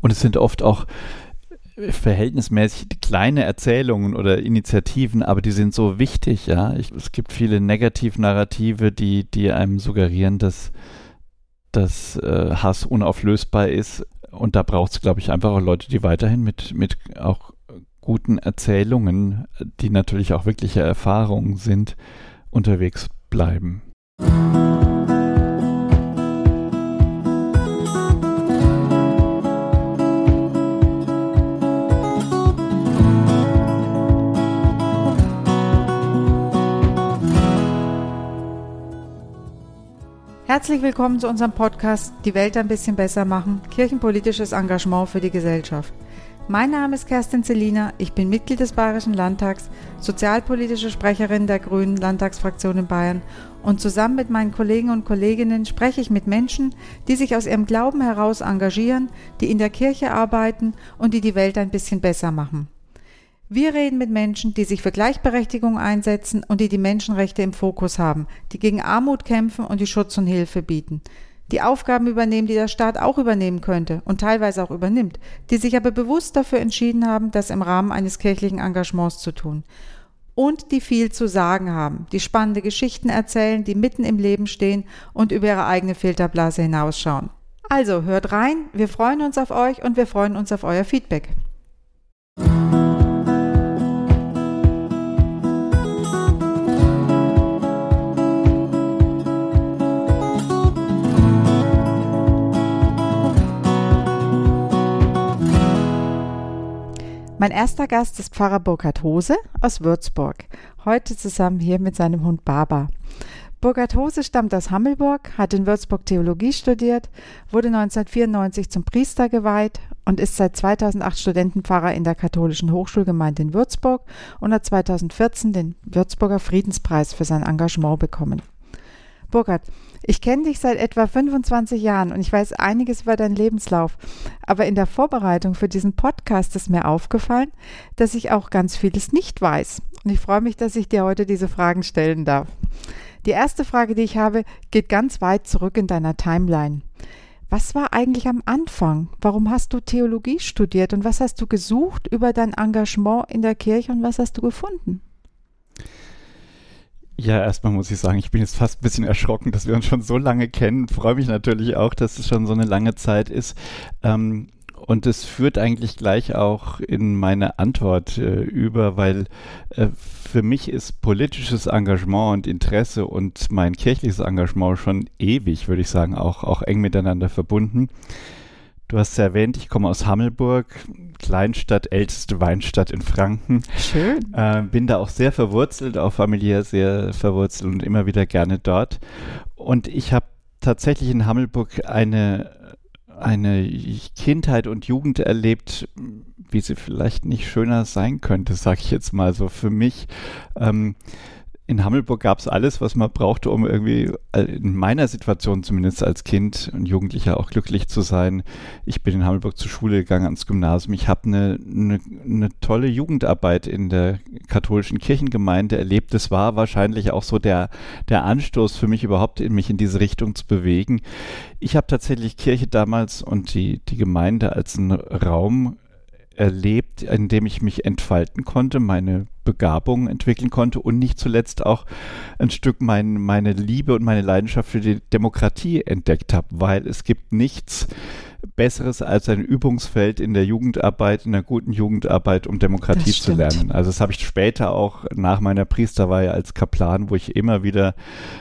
Und es sind oft auch verhältnismäßig kleine Erzählungen oder Initiativen, aber die sind so wichtig, ja. Ich, es gibt viele Negativnarrative, die, die einem suggerieren, dass, dass äh, Hass unauflösbar ist. Und da braucht es, glaube ich, einfach auch Leute, die weiterhin mit, mit auch guten Erzählungen, die natürlich auch wirkliche Erfahrungen sind, unterwegs bleiben. Herzlich willkommen zu unserem Podcast Die Welt ein bisschen besser machen, kirchenpolitisches Engagement für die Gesellschaft. Mein Name ist Kerstin Selina, ich bin Mitglied des Bayerischen Landtags, sozialpolitische Sprecherin der Grünen Landtagsfraktion in Bayern und zusammen mit meinen Kollegen und Kolleginnen spreche ich mit Menschen, die sich aus ihrem Glauben heraus engagieren, die in der Kirche arbeiten und die die Welt ein bisschen besser machen. Wir reden mit Menschen, die sich für Gleichberechtigung einsetzen und die die Menschenrechte im Fokus haben, die gegen Armut kämpfen und die Schutz und Hilfe bieten. Die Aufgaben übernehmen, die der Staat auch übernehmen könnte und teilweise auch übernimmt, die sich aber bewusst dafür entschieden haben, das im Rahmen eines kirchlichen Engagements zu tun. Und die viel zu sagen haben, die spannende Geschichten erzählen, die mitten im Leben stehen und über ihre eigene Filterblase hinausschauen. Also hört rein, wir freuen uns auf euch und wir freuen uns auf euer Feedback. Mein erster Gast ist Pfarrer Burkhard Hose aus Würzburg. Heute zusammen hier mit seinem Hund Baba. Burkhard Hose stammt aus Hammelburg, hat in Würzburg Theologie studiert, wurde 1994 zum Priester geweiht und ist seit 2008 Studentenpfarrer in der katholischen Hochschulgemeinde in Würzburg und hat 2014 den Würzburger Friedenspreis für sein Engagement bekommen. Burkhard, ich kenne dich seit etwa 25 Jahren und ich weiß einiges über deinen Lebenslauf. Aber in der Vorbereitung für diesen Podcast ist mir aufgefallen, dass ich auch ganz vieles nicht weiß. Und ich freue mich, dass ich dir heute diese Fragen stellen darf. Die erste Frage, die ich habe, geht ganz weit zurück in deiner Timeline. Was war eigentlich am Anfang? Warum hast du Theologie studiert und was hast du gesucht über dein Engagement in der Kirche und was hast du gefunden? Ja, erstmal muss ich sagen, ich bin jetzt fast ein bisschen erschrocken, dass wir uns schon so lange kennen. Freue mich natürlich auch, dass es schon so eine lange Zeit ist. Ähm, und es führt eigentlich gleich auch in meine Antwort äh, über, weil äh, für mich ist politisches Engagement und Interesse und mein kirchliches Engagement schon ewig, würde ich sagen, auch, auch eng miteinander verbunden. Du hast ja erwähnt, ich komme aus Hammelburg, Kleinstadt, älteste Weinstadt in Franken. Schön. Äh, bin da auch sehr verwurzelt, auch familiär sehr verwurzelt und immer wieder gerne dort. Und ich habe tatsächlich in Hammelburg eine, eine Kindheit und Jugend erlebt, wie sie vielleicht nicht schöner sein könnte, sage ich jetzt mal so für mich. Ähm, in Hammelburg gab es alles, was man brauchte, um irgendwie äh, in meiner Situation zumindest als Kind und Jugendlicher auch glücklich zu sein. Ich bin in Hammelburg zur Schule gegangen, ans Gymnasium. Ich habe eine, eine, eine tolle Jugendarbeit in der katholischen Kirchengemeinde erlebt. Das war wahrscheinlich auch so der, der Anstoß für mich überhaupt, in mich in diese Richtung zu bewegen. Ich habe tatsächlich Kirche damals und die, die Gemeinde als einen Raum erlebt, in dem ich mich entfalten konnte, meine Begabungen entwickeln konnte und nicht zuletzt auch ein Stück mein, meine Liebe und meine Leidenschaft für die Demokratie entdeckt habe, weil es gibt nichts, Besseres als ein Übungsfeld in der Jugendarbeit, in der guten Jugendarbeit, um Demokratie zu lernen. Also das habe ich später auch nach meiner Priesterweihe als Kaplan, wo ich immer wieder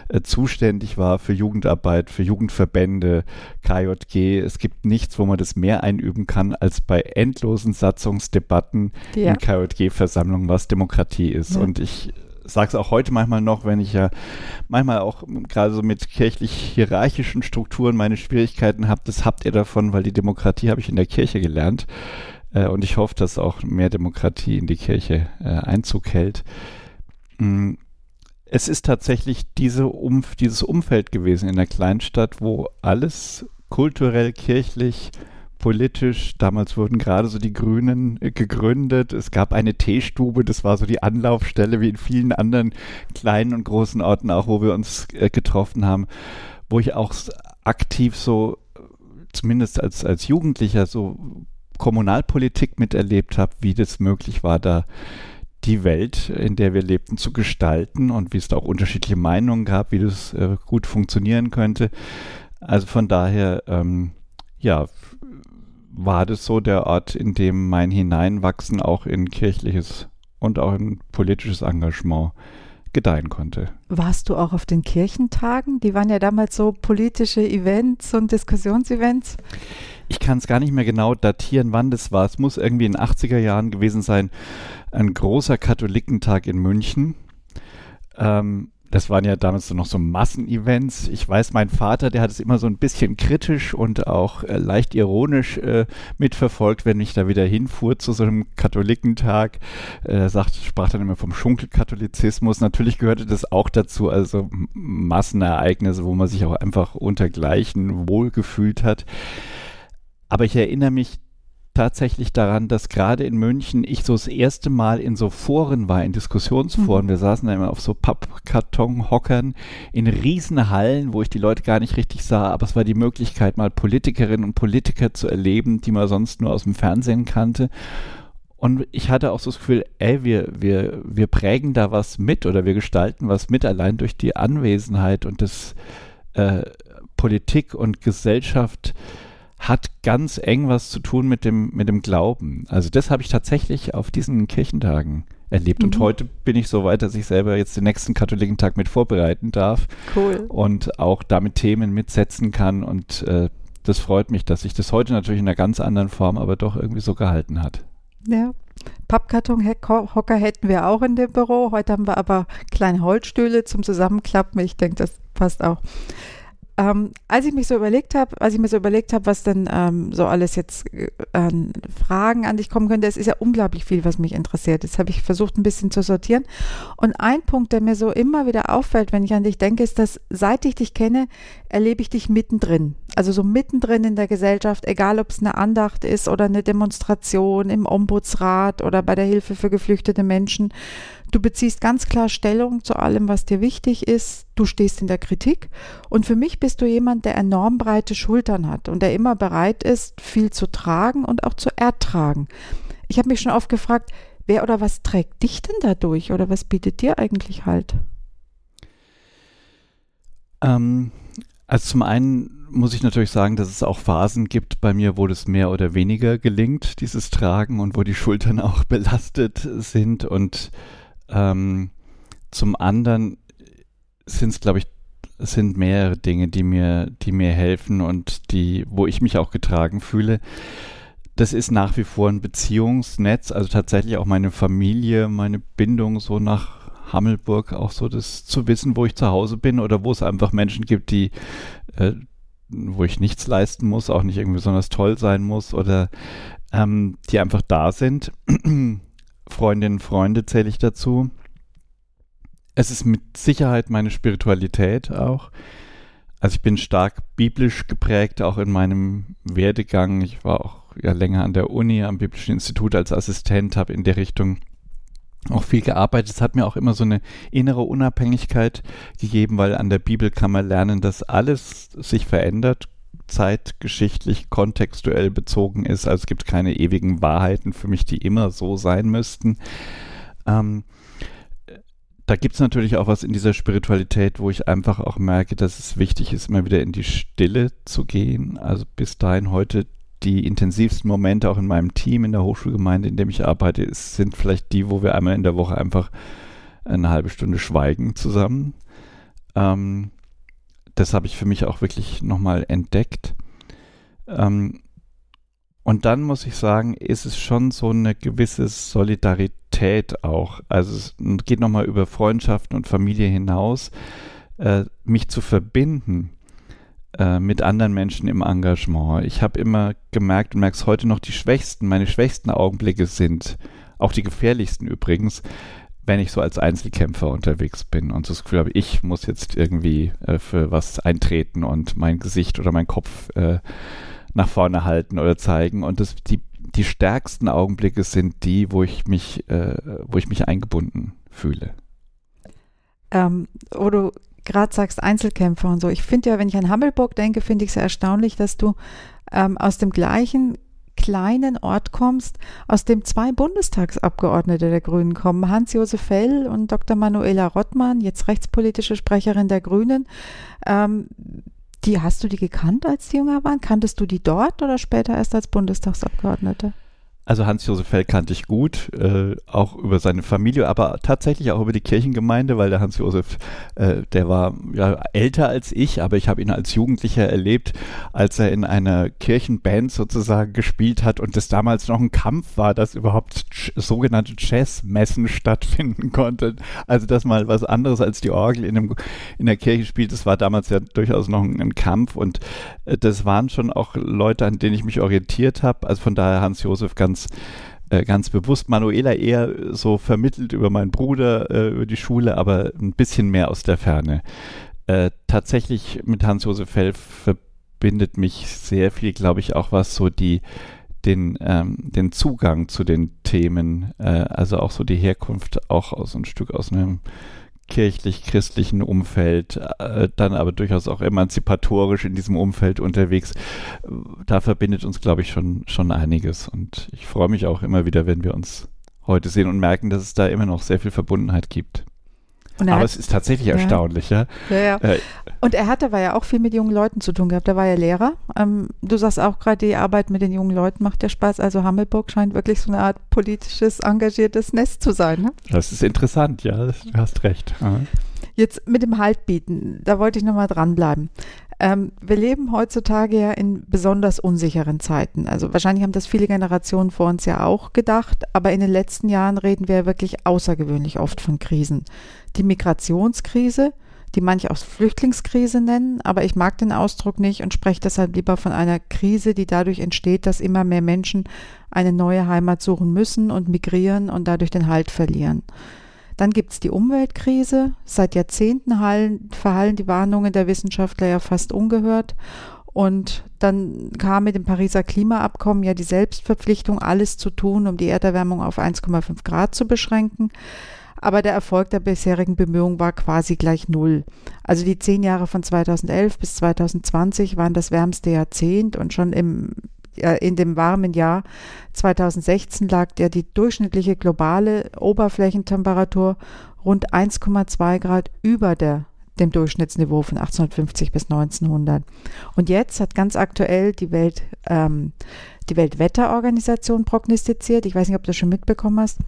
äh, zuständig war für Jugendarbeit, für Jugendverbände, KJG. Es gibt nichts, wo man das mehr einüben kann, als bei endlosen Satzungsdebatten ja. in KJG-Versammlungen, was Demokratie ist. Ja. Und ich sage es auch heute manchmal noch, wenn ich ja manchmal auch gerade so mit kirchlich-hierarchischen Strukturen meine Schwierigkeiten habe. Das habt ihr davon, weil die Demokratie habe ich in der Kirche gelernt. Äh, und ich hoffe, dass auch mehr Demokratie in die Kirche äh, Einzug hält. Mm, es ist tatsächlich diese Umf dieses Umfeld gewesen in der Kleinstadt, wo alles kulturell, kirchlich, politisch. Damals wurden gerade so die Grünen äh, gegründet. Es gab eine Teestube, das war so die Anlaufstelle, wie in vielen anderen kleinen und großen Orten auch, wo wir uns äh, getroffen haben, wo ich auch aktiv so zumindest als, als Jugendlicher so Kommunalpolitik miterlebt habe, wie das möglich war, da die Welt, in der wir lebten, zu gestalten und wie es da auch unterschiedliche Meinungen gab, wie das äh, gut funktionieren könnte. Also von daher, ähm, ja, war das so der Ort, in dem mein Hineinwachsen auch in kirchliches und auch in politisches Engagement gedeihen konnte. Warst du auch auf den Kirchentagen? Die waren ja damals so politische Events und Diskussionsevents. Ich kann es gar nicht mehr genau datieren, wann das war. Es muss irgendwie in den 80er Jahren gewesen sein. Ein großer Katholikentag in München. Ähm, das waren ja damals noch so Massenevents. Ich weiß, mein Vater, der hat es immer so ein bisschen kritisch und auch äh, leicht ironisch äh, mitverfolgt, wenn ich da wieder hinfuhr zu so einem Katholikentag. Er sagt, sprach dann immer vom Schunkelkatholizismus. Natürlich gehörte das auch dazu, also Massenereignisse, wo man sich auch einfach untergleichen wohlgefühlt hat. Aber ich erinnere mich tatsächlich daran, dass gerade in München ich so das erste Mal in so Foren war, in Diskussionsforen. Mhm. Wir saßen da immer auf so Pappkartonhockern in riesen Hallen, wo ich die Leute gar nicht richtig sah, aber es war die Möglichkeit, mal Politikerinnen und Politiker zu erleben, die man sonst nur aus dem Fernsehen kannte. Und ich hatte auch so das Gefühl, ey, wir, wir, wir prägen da was mit oder wir gestalten was mit, allein durch die Anwesenheit und das äh, Politik und Gesellschaft hat ganz eng was zu tun mit dem, mit dem Glauben. Also das habe ich tatsächlich auf diesen Kirchentagen erlebt. Mhm. Und heute bin ich so weit, dass ich selber jetzt den nächsten Katholikentag mit vorbereiten darf. Cool. Und auch damit Themen mitsetzen kann. Und äh, das freut mich, dass sich das heute natürlich in einer ganz anderen Form, aber doch irgendwie so gehalten hat. Ja. Pappkarton-Hocker hätten wir auch in dem Büro. Heute haben wir aber kleine Holzstühle zum Zusammenklappen. Ich denke, das passt auch. Ähm, als ich mich so überlegt habe, als ich mir so überlegt habe, was denn ähm, so alles jetzt äh, an Fragen an dich kommen könnte, es ist ja unglaublich viel, was mich interessiert. Jetzt habe ich versucht, ein bisschen zu sortieren. Und ein Punkt, der mir so immer wieder auffällt, wenn ich an dich denke, ist, dass seit ich dich kenne, erlebe ich dich mittendrin. Also so mittendrin in der Gesellschaft, egal ob es eine Andacht ist oder eine Demonstration im Ombudsrat oder bei der Hilfe für geflüchtete Menschen. Du beziehst ganz klar Stellung zu allem, was dir wichtig ist. Du stehst in der Kritik. Und für mich bist du jemand, der enorm breite Schultern hat und der immer bereit ist, viel zu tragen und auch zu ertragen. Ich habe mich schon oft gefragt, wer oder was trägt dich denn dadurch oder was bietet dir eigentlich halt? Ähm, also zum einen muss ich natürlich sagen, dass es auch Phasen gibt bei mir, wo das mehr oder weniger gelingt, dieses Tragen und wo die Schultern auch belastet sind und ähm, zum anderen sind es, glaube ich, sind mehrere Dinge, die mir, die mir helfen und die, wo ich mich auch getragen fühle. Das ist nach wie vor ein Beziehungsnetz, also tatsächlich auch meine Familie, meine Bindung so nach Hammelburg, auch so das zu wissen, wo ich zu Hause bin oder wo es einfach Menschen gibt, die, äh, wo ich nichts leisten muss, auch nicht irgendwie besonders toll sein muss oder ähm, die einfach da sind. Freundinnen, Freunde zähle ich dazu. Es ist mit Sicherheit meine Spiritualität auch. Also ich bin stark biblisch geprägt, auch in meinem Werdegang. Ich war auch ja länger an der Uni, am Biblischen Institut als Assistent, habe in der Richtung auch viel gearbeitet. Es hat mir auch immer so eine innere Unabhängigkeit gegeben, weil an der Bibel kann man lernen, dass alles sich verändert, zeitgeschichtlich, kontextuell bezogen ist. Also es gibt keine ewigen Wahrheiten für mich, die immer so sein müssten. Ähm, da gibt es natürlich auch was in dieser Spiritualität, wo ich einfach auch merke, dass es wichtig ist, immer wieder in die Stille zu gehen. Also bis dahin heute die intensivsten Momente auch in meinem Team, in der Hochschulgemeinde, in dem ich arbeite, sind vielleicht die, wo wir einmal in der Woche einfach eine halbe Stunde schweigen zusammen. Ähm, das habe ich für mich auch wirklich nochmal entdeckt. Ähm, und dann muss ich sagen, ist es schon so eine gewisse Solidarität auch. Also es geht nochmal über Freundschaften und Familie hinaus, äh, mich zu verbinden äh, mit anderen Menschen im Engagement. Ich habe immer gemerkt und merke es heute noch, die schwächsten, meine schwächsten Augenblicke sind, auch die gefährlichsten übrigens, wenn ich so als Einzelkämpfer unterwegs bin und das Gefühl habe, ich muss jetzt irgendwie äh, für was eintreten und mein Gesicht oder mein Kopf äh, nach vorne halten oder zeigen. Und das, die, die stärksten Augenblicke sind die, wo ich mich, äh, wo ich mich eingebunden fühle. Ähm, wo du gerade sagst, Einzelkämpfer und so. Ich finde ja, wenn ich an Hammelburg denke, finde ich es erstaunlich, dass du ähm, aus dem gleichen kleinen Ort kommst, aus dem zwei Bundestagsabgeordnete der Grünen kommen, Hans-Josef Fell und Dr. Manuela Rottmann, jetzt rechtspolitische Sprecherin der Grünen. Ähm, die hast du die gekannt, als die jünger waren? Kanntest du die dort oder später erst als Bundestagsabgeordnete? Also Hans-Josef Fell kannte ich gut, äh, auch über seine Familie, aber tatsächlich auch über die Kirchengemeinde, weil der Hans-Josef, äh, der war ja älter als ich, aber ich habe ihn als Jugendlicher erlebt, als er in einer Kirchenband sozusagen gespielt hat und es damals noch ein Kampf war, dass überhaupt sogenannte Jazzmessen stattfinden konnten. Also dass mal was anderes als die Orgel in, einem, in der Kirche spielt, das war damals ja durchaus noch ein, ein Kampf und äh, das waren schon auch Leute, an denen ich mich orientiert habe. Also von daher Hans-Josef ganz ganz, äh, ganz bewusst. Manuela eher so vermittelt über meinen Bruder, äh, über die Schule, aber ein bisschen mehr aus der Ferne. Äh, tatsächlich mit Hans-Josef Fell verbindet mich sehr viel, glaube ich, auch was so die den, ähm, den Zugang zu den Themen, äh, also auch so die Herkunft, auch aus ein Stück aus einem kirchlich-christlichen Umfeld, äh, dann aber durchaus auch emanzipatorisch in diesem Umfeld unterwegs. Da verbindet uns, glaube ich, schon, schon einiges. Und ich freue mich auch immer wieder, wenn wir uns heute sehen und merken, dass es da immer noch sehr viel Verbundenheit gibt. Aber hat, es ist tatsächlich ja. erstaunlich, ja. ja, ja. Äh, und er hat aber ja auch viel mit jungen Leuten zu tun gehabt. Er war ja Lehrer. Ähm, du sagst auch gerade, die Arbeit mit den jungen Leuten macht ja Spaß. Also Hammelburg scheint wirklich so eine Art politisches, engagiertes Nest zu sein. Ne? Das ist interessant, ja, du hast recht. Aha. Jetzt mit dem Haltbieten, da wollte ich nochmal dranbleiben. Ähm, wir leben heutzutage ja in besonders unsicheren Zeiten. Also wahrscheinlich haben das viele Generationen vor uns ja auch gedacht, aber in den letzten Jahren reden wir ja wirklich außergewöhnlich oft von Krisen. Die Migrationskrise, die manche auch Flüchtlingskrise nennen, aber ich mag den Ausdruck nicht und spreche deshalb lieber von einer Krise, die dadurch entsteht, dass immer mehr Menschen eine neue Heimat suchen müssen und migrieren und dadurch den Halt verlieren. Dann gibt es die Umweltkrise. Seit Jahrzehnten hallen, verhallen die Warnungen der Wissenschaftler ja fast ungehört. Und dann kam mit dem Pariser Klimaabkommen ja die Selbstverpflichtung, alles zu tun, um die Erderwärmung auf 1,5 Grad zu beschränken. Aber der Erfolg der bisherigen Bemühungen war quasi gleich null. Also die zehn Jahre von 2011 bis 2020 waren das wärmste Jahrzehnt und schon im in dem warmen Jahr 2016 lag der die durchschnittliche globale Oberflächentemperatur rund 1,2 Grad über der dem Durchschnittsniveau von 1850 bis 1900. Und jetzt hat ganz aktuell die Welt ähm, die Weltwetterorganisation prognostiziert, ich weiß nicht, ob du das schon mitbekommen hast,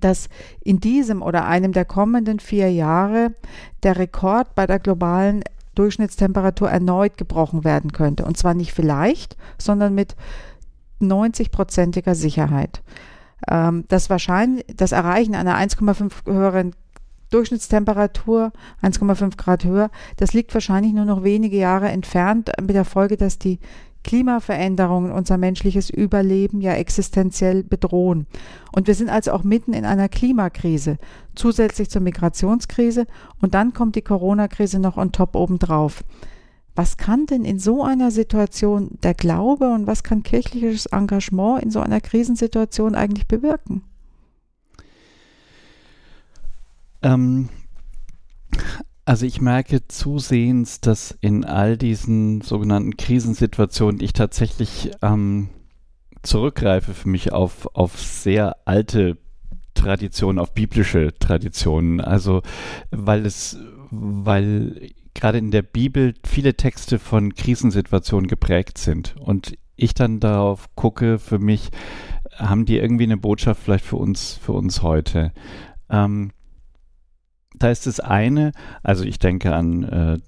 dass in diesem oder einem der kommenden vier Jahre der Rekord bei der globalen Durchschnittstemperatur erneut gebrochen werden könnte. Und zwar nicht vielleicht, sondern mit 90-prozentiger Sicherheit. Ähm, das, wahrscheinlich, das Erreichen einer 1,5 höheren Durchschnittstemperatur 1,5 Grad höher, das liegt wahrscheinlich nur noch wenige Jahre entfernt, mit der Folge, dass die Klimaveränderungen unser menschliches Überleben ja existenziell bedrohen. Und wir sind also auch mitten in einer Klimakrise, zusätzlich zur Migrationskrise. Und dann kommt die Corona-Krise noch on top obendrauf. Was kann denn in so einer Situation der Glaube und was kann kirchliches Engagement in so einer Krisensituation eigentlich bewirken? Ähm, also ich merke zusehends, dass in all diesen sogenannten Krisensituationen ich tatsächlich ähm, zurückgreife für mich auf, auf sehr alte Traditionen, auf biblische Traditionen. Also weil es, weil gerade in der Bibel viele Texte von Krisensituationen geprägt sind und ich dann darauf gucke, für mich haben die irgendwie eine Botschaft vielleicht für uns, für uns heute. Ähm, da ist das eine, also ich denke an äh,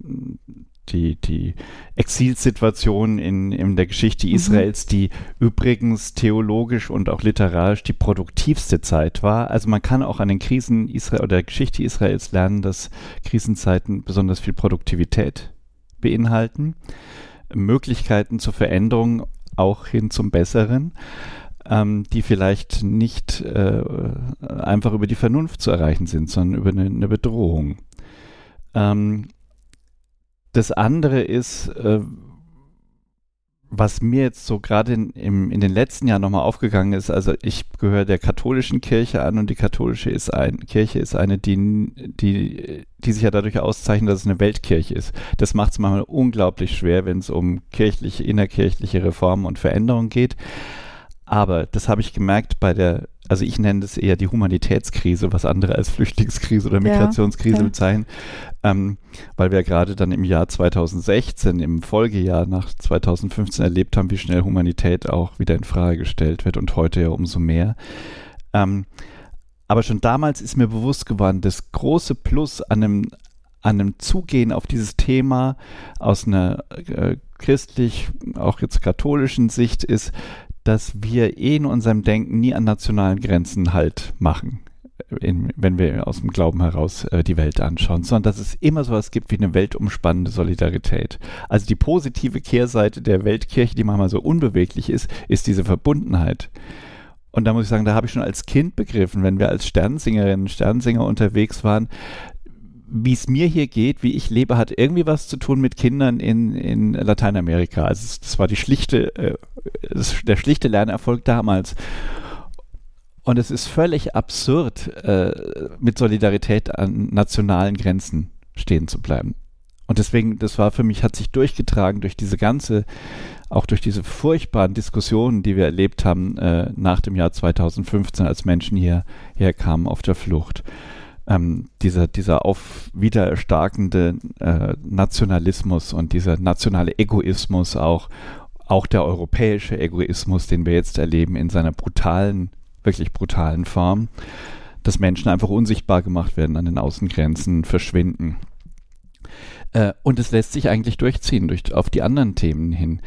die, die Exilsituation in, in der Geschichte mhm. Israels, die übrigens theologisch und auch literarisch die produktivste Zeit war. Also man kann auch an den Krisen Israel oder der Geschichte Israels lernen, dass Krisenzeiten besonders viel Produktivität beinhalten, Möglichkeiten zur Veränderung auch hin zum Besseren ähm, die vielleicht nicht äh, einfach über die Vernunft zu erreichen sind, sondern über eine, eine Bedrohung. Ähm, das andere ist, äh, was mir jetzt so gerade in, in den letzten Jahren nochmal aufgegangen ist, also ich gehöre der katholischen Kirche an und die katholische ist ein, Kirche ist eine, die, die, die sich ja dadurch auszeichnet, dass es eine Weltkirche ist. Das macht es manchmal unglaublich schwer, wenn es um kirchliche, innerkirchliche Reformen und Veränderungen geht. Aber das habe ich gemerkt bei der, also ich nenne das eher die Humanitätskrise, was andere als Flüchtlingskrise oder Migrationskrise ja, ja. bezeichnen, ähm, weil wir gerade dann im Jahr 2016, im Folgejahr nach 2015 erlebt haben, wie schnell Humanität auch wieder in Frage gestellt wird und heute ja umso mehr. Ähm, aber schon damals ist mir bewusst geworden, das große Plus an einem, an einem Zugehen auf dieses Thema aus einer äh, christlich, auch jetzt katholischen Sicht ist, dass wir eh in unserem Denken nie an nationalen Grenzen halt machen. In, wenn wir aus dem Glauben heraus äh, die Welt anschauen, sondern dass es immer so etwas gibt wie eine weltumspannende Solidarität. Also die positive Kehrseite der Weltkirche, die manchmal so unbeweglich ist, ist diese Verbundenheit. Und da muss ich sagen, da habe ich schon als Kind begriffen, wenn wir als Sternsingerinnen und Sternsinger unterwegs waren, wie es mir hier geht, wie ich lebe, hat irgendwie was zu tun mit Kindern in, in Lateinamerika. Also das war die schlichte, äh, der schlichte Lernerfolg damals. Und es ist völlig absurd, äh, mit Solidarität an nationalen Grenzen stehen zu bleiben. Und deswegen, das war für mich, hat sich durchgetragen durch diese ganze, auch durch diese furchtbaren Diskussionen, die wir erlebt haben äh, nach dem Jahr 2015, als Menschen hier herkamen auf der Flucht ähm, dieser, dieser auf wieder erstarkende äh, Nationalismus und dieser nationale Egoismus auch, auch der europäische Egoismus, den wir jetzt erleben in seiner brutalen, wirklich brutalen Form, dass Menschen einfach unsichtbar gemacht werden an den Außengrenzen, verschwinden. Äh, und es lässt sich eigentlich durchziehen durch, auf die anderen Themen hin.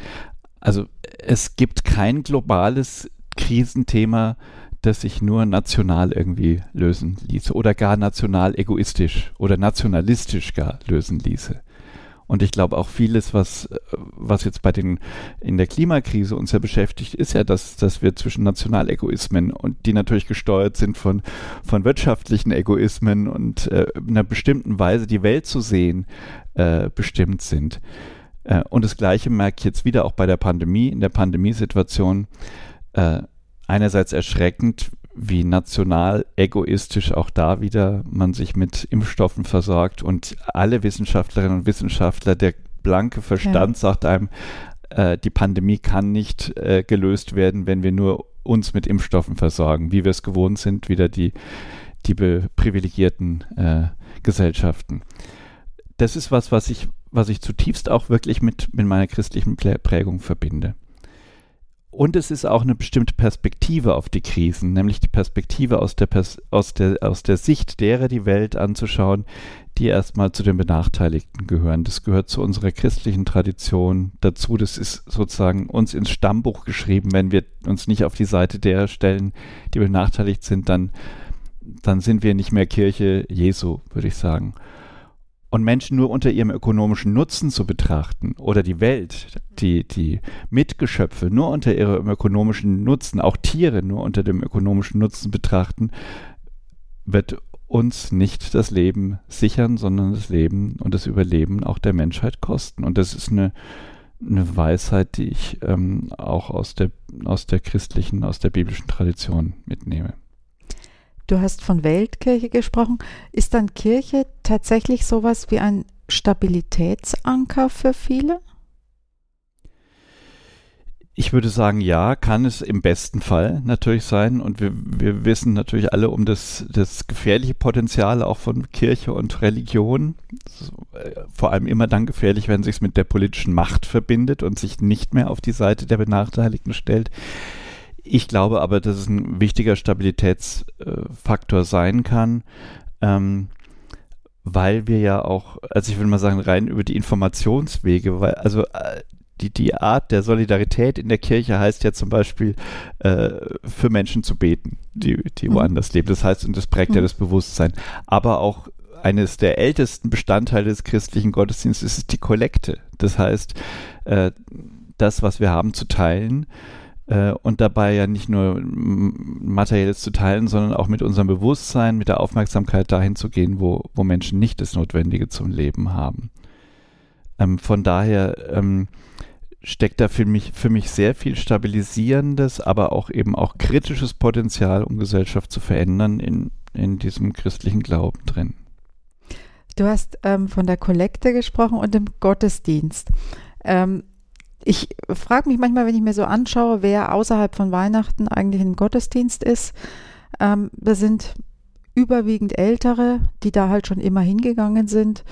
Also es gibt kein globales Krisenthema, das sich nur national irgendwie lösen ließe oder gar national egoistisch oder nationalistisch gar lösen ließe. Und ich glaube auch vieles, was, was jetzt bei den, in der Klimakrise uns ja beschäftigt, ist ja, dass, dass wir zwischen Nationalegoismen und die natürlich gesteuert sind von, von wirtschaftlichen Egoismen und äh, in einer bestimmten Weise die Welt zu sehen, äh, bestimmt sind. Äh, und das Gleiche merke ich jetzt wieder auch bei der Pandemie, in der Pandemiesituation. Äh, einerseits erschreckend, wie national egoistisch auch da wieder man sich mit Impfstoffen versorgt und alle Wissenschaftlerinnen und Wissenschaftler, der blanke Verstand ja. sagt einem, äh, die Pandemie kann nicht äh, gelöst werden, wenn wir nur uns mit Impfstoffen versorgen, wie wir es gewohnt sind, wieder die, die privilegierten äh, Gesellschaften. Das ist was, was ich, was ich zutiefst auch wirklich mit, mit meiner christlichen Prägung verbinde. Und es ist auch eine bestimmte Perspektive auf die Krisen, nämlich die Perspektive aus der, Pers aus der, aus der Sicht derer die Welt anzuschauen, die erstmal zu den Benachteiligten gehören. Das gehört zu unserer christlichen Tradition dazu. Das ist sozusagen uns ins Stammbuch geschrieben. Wenn wir uns nicht auf die Seite derer stellen, die benachteiligt sind, dann, dann sind wir nicht mehr Kirche Jesu, würde ich sagen und Menschen nur unter ihrem ökonomischen Nutzen zu betrachten oder die Welt, die, die Mitgeschöpfe nur unter ihrem ökonomischen Nutzen, auch Tiere nur unter dem ökonomischen Nutzen betrachten, wird uns nicht das Leben sichern, sondern das Leben und das Überleben auch der Menschheit kosten. Und das ist eine, eine Weisheit, die ich ähm, auch aus der, aus der christlichen, aus der biblischen Tradition mitnehme. Du hast von Weltkirche gesprochen. Ist dann Kirche tatsächlich sowas wie ein Stabilitätsanker für viele? Ich würde sagen, ja, kann es im besten Fall natürlich sein. Und wir, wir wissen natürlich alle um das, das gefährliche Potenzial auch von Kirche und Religion. Äh, vor allem immer dann gefährlich, wenn sich es mit der politischen Macht verbindet und sich nicht mehr auf die Seite der Benachteiligten stellt. Ich glaube aber, dass es ein wichtiger Stabilitätsfaktor sein kann, ähm, weil wir ja auch, also ich würde mal sagen, rein über die Informationswege, weil, also äh, die, die Art der Solidarität in der Kirche heißt ja zum Beispiel, äh, für Menschen zu beten, die, die mhm. woanders leben. Das heißt, und das prägt mhm. ja das Bewusstsein. Aber auch eines der ältesten Bestandteile des christlichen Gottesdienstes ist die Kollekte. Das heißt, äh, das, was wir haben, zu teilen äh, und dabei ja nicht nur materielles zu teilen, sondern auch mit unserem Bewusstsein, mit der Aufmerksamkeit dahin zu gehen, wo, wo Menschen nicht das Notwendige zum Leben haben. Ähm, von daher ähm, steckt da für mich, für mich sehr viel stabilisierendes, aber auch eben auch kritisches Potenzial, um Gesellschaft zu verändern in, in diesem christlichen Glauben drin. Du hast ähm, von der Kollekte gesprochen und dem Gottesdienst. Ähm, ich frage mich manchmal, wenn ich mir so anschaue, wer außerhalb von Weihnachten eigentlich im Gottesdienst ist. Ähm, da sind überwiegend Ältere, die da halt schon immer hingegangen sind.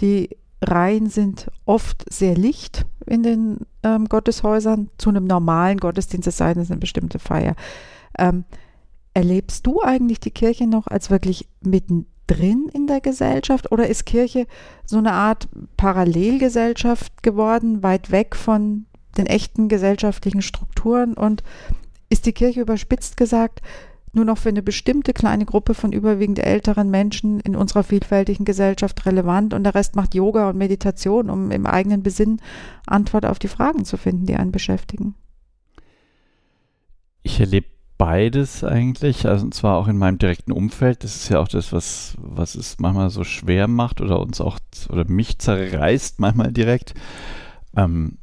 Die Reihen sind oft sehr licht in den ähm, Gotteshäusern zu einem normalen Gottesdienst, es sei denn, es ist eine bestimmte Feier. Ähm, erlebst du eigentlich die Kirche noch als wirklich mittendrin in der Gesellschaft oder ist Kirche so eine Art Parallelgesellschaft geworden, weit weg von den echten gesellschaftlichen Strukturen und ist die Kirche überspitzt gesagt nur noch für eine bestimmte kleine Gruppe von überwiegend älteren Menschen in unserer vielfältigen Gesellschaft relevant und der Rest macht Yoga und Meditation, um im eigenen Besinn Antwort auf die Fragen zu finden, die einen beschäftigen. Ich erlebe beides eigentlich, also und zwar auch in meinem direkten Umfeld. Das ist ja auch das, was, was es manchmal so schwer macht oder uns auch oder mich zerreißt manchmal direkt. Ähm,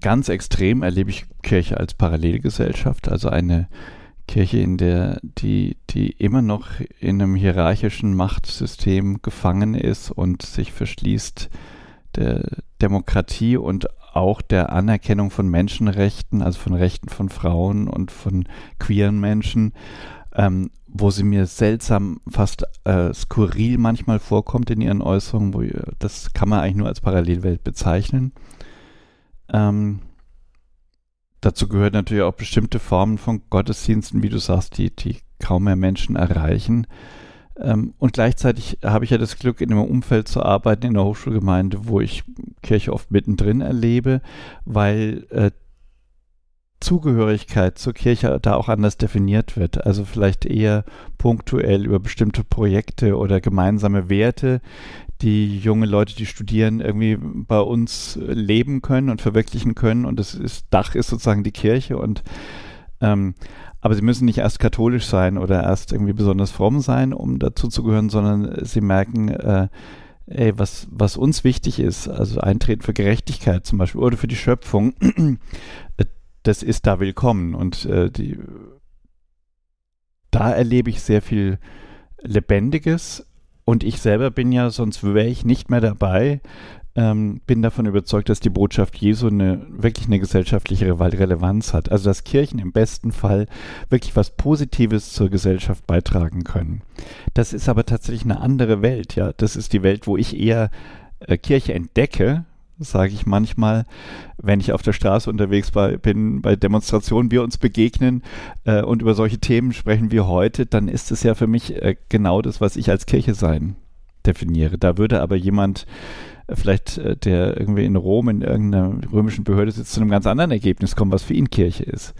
ganz extrem erlebe ich Kirche als Parallelgesellschaft, also eine Kirche, in der die, die immer noch in einem hierarchischen Machtsystem gefangen ist und sich verschließt der Demokratie und auch der Anerkennung von Menschenrechten, also von Rechten von Frauen und von queeren Menschen, ähm, wo sie mir seltsam, fast äh, skurril manchmal vorkommt in ihren Äußerungen, wo das kann man eigentlich nur als Parallelwelt bezeichnen. Ähm, dazu gehören natürlich auch bestimmte Formen von Gottesdiensten, wie du sagst, die, die kaum mehr Menschen erreichen. Ähm, und gleichzeitig habe ich ja das Glück, in einem Umfeld zu arbeiten, in der Hochschulgemeinde, wo ich Kirche oft mittendrin erlebe, weil äh, Zugehörigkeit zur Kirche da auch anders definiert wird. Also vielleicht eher punktuell über bestimmte Projekte oder gemeinsame Werte, die junge Leute, die studieren, irgendwie bei uns leben können und verwirklichen können. Und das ist, Dach ist sozusagen die Kirche und ähm, aber sie müssen nicht erst katholisch sein oder erst irgendwie besonders fromm sein, um dazu zu gehören, sondern sie merken, äh, ey, was, was uns wichtig ist, also Eintreten für Gerechtigkeit zum Beispiel oder für die Schöpfung, äh, das ist da willkommen. Und äh, die, da erlebe ich sehr viel Lebendiges und ich selber bin ja, sonst wäre ich nicht mehr dabei, ähm, bin davon überzeugt, dass die Botschaft Jesu eine, wirklich eine gesellschaftliche Relevanz hat. Also dass Kirchen im besten Fall wirklich was Positives zur Gesellschaft beitragen können. Das ist aber tatsächlich eine andere Welt. Ja, das ist die Welt, wo ich eher äh, Kirche entdecke, sage ich manchmal, wenn ich auf der Straße unterwegs bei, bin, bei Demonstrationen, wir uns begegnen äh, und über solche Themen sprechen wie heute, dann ist es ja für mich äh, genau das, was ich als Kirche sein definiere. Da würde aber jemand vielleicht, äh, der irgendwie in Rom in irgendeiner römischen Behörde sitzt, zu einem ganz anderen Ergebnis kommen, was für ihn Kirche ist.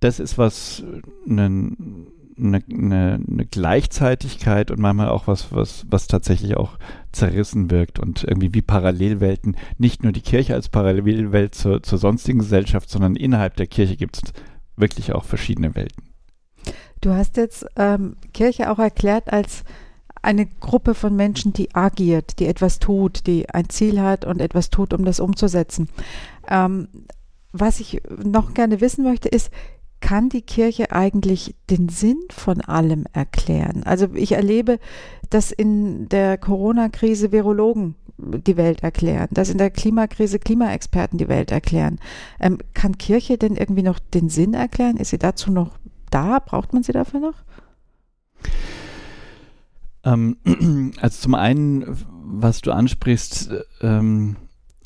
Das ist was, ein eine, eine, eine, Gleichzeitigkeit und manchmal auch was, was, was tatsächlich auch zerrissen wirkt und irgendwie wie Parallelwelten, nicht nur die Kirche als Parallelwelt zur, zur sonstigen Gesellschaft, sondern innerhalb der Kirche gibt es wirklich auch verschiedene Welten. Du hast jetzt ähm, Kirche auch erklärt als eine Gruppe von Menschen, die agiert, die etwas tut, die ein Ziel hat und etwas tut, um das umzusetzen. Ähm, was ich noch gerne wissen möchte, ist, kann die Kirche eigentlich den Sinn von allem erklären? Also ich erlebe, dass in der Corona-Krise Virologen die Welt erklären, dass in der Klimakrise Klimaexperten die Welt erklären. Ähm, kann Kirche denn irgendwie noch den Sinn erklären? Ist sie dazu noch da? Braucht man sie dafür noch? Ähm, also zum einen, was du ansprichst, ähm,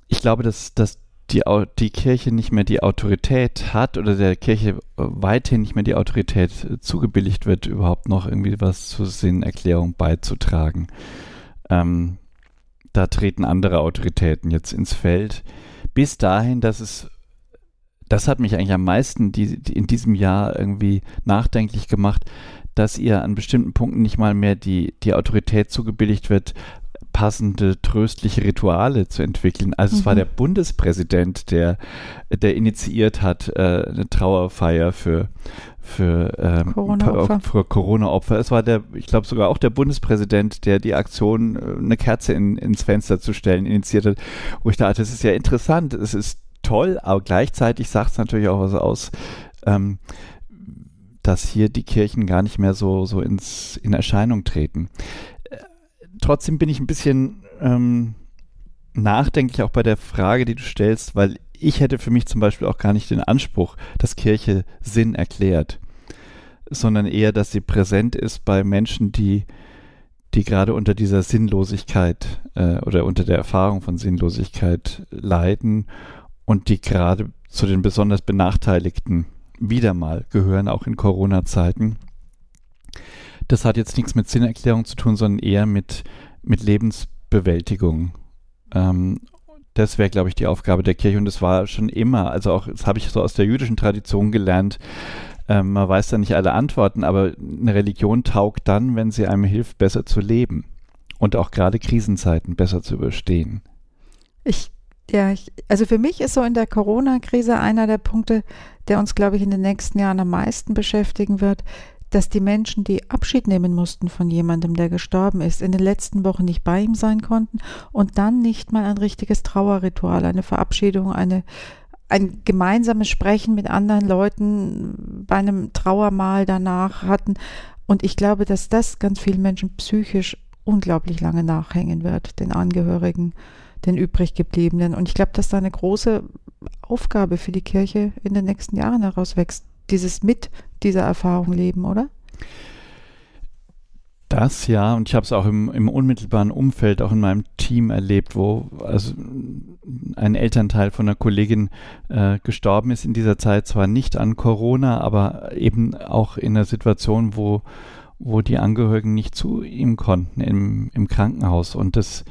ich glaube, dass, dass die, die Kirche nicht mehr die Autorität hat oder der Kirche weiterhin nicht mehr die Autorität zugebilligt wird, überhaupt noch irgendwie was zur Sinnerklärung beizutragen. Ähm, da treten andere Autoritäten jetzt ins Feld. Bis dahin, dass es, das hat mich eigentlich am meisten die, die in diesem Jahr irgendwie nachdenklich gemacht, dass ihr an bestimmten Punkten nicht mal mehr die, die Autorität zugebilligt wird, passende, tröstliche Rituale zu entwickeln. Also mhm. es war mhm. der Bundespräsident, der, der initiiert hat, äh, eine Trauerfeier für, für ähm, Corona-Opfer. Für Corona es war der, ich glaube sogar auch der Bundespräsident, der die Aktion, äh, eine Kerze in, ins Fenster zu stellen, initiiert hat, wo ich dachte, das ist ja interessant, es ist toll, aber gleichzeitig sagt es natürlich auch was aus, ähm, dass hier die Kirchen gar nicht mehr so, so ins, in Erscheinung treten. Äh, trotzdem bin ich ein bisschen ähm, nachdenklich auch bei der Frage, die du stellst, weil ich hätte für mich zum Beispiel auch gar nicht den Anspruch, dass Kirche Sinn erklärt, sondern eher, dass sie präsent ist bei Menschen, die, die gerade unter dieser Sinnlosigkeit äh, oder unter der Erfahrung von Sinnlosigkeit leiden und die gerade zu den besonders Benachteiligten wieder mal gehören, auch in Corona-Zeiten. Das hat jetzt nichts mit Sinnerklärung zu tun, sondern eher mit, mit Lebensbewältigung. Ähm, das wäre, glaube ich, die Aufgabe der Kirche und das war schon immer, also auch, das habe ich so aus der jüdischen Tradition gelernt, ähm, man weiß da nicht alle Antworten, aber eine Religion taugt dann, wenn sie einem hilft, besser zu leben und auch gerade Krisenzeiten besser zu überstehen. Ich, ja, ich, also für mich ist so in der Corona-Krise einer der Punkte, der uns, glaube ich, in den nächsten Jahren am meisten beschäftigen wird, dass die Menschen, die Abschied nehmen mussten von jemandem, der gestorben ist, in den letzten Wochen nicht bei ihm sein konnten und dann nicht mal ein richtiges Trauerritual, eine Verabschiedung, eine, ein gemeinsames Sprechen mit anderen Leuten bei einem Trauermahl danach hatten. Und ich glaube, dass das ganz vielen Menschen psychisch unglaublich lange nachhängen wird, den Angehörigen, den übriggebliebenen. Und ich glaube, dass da eine große Aufgabe für die Kirche in den nächsten Jahren herauswächst, dieses mit dieser Erfahrung leben, oder? Das ja, und ich habe es auch im, im, unmittelbaren Umfeld, auch in meinem Team erlebt, wo also ein Elternteil von einer Kollegin äh, gestorben ist in dieser Zeit, zwar nicht an Corona, aber eben auch in einer Situation, wo, wo die Angehörigen nicht zu ihm konnten im, im Krankenhaus und das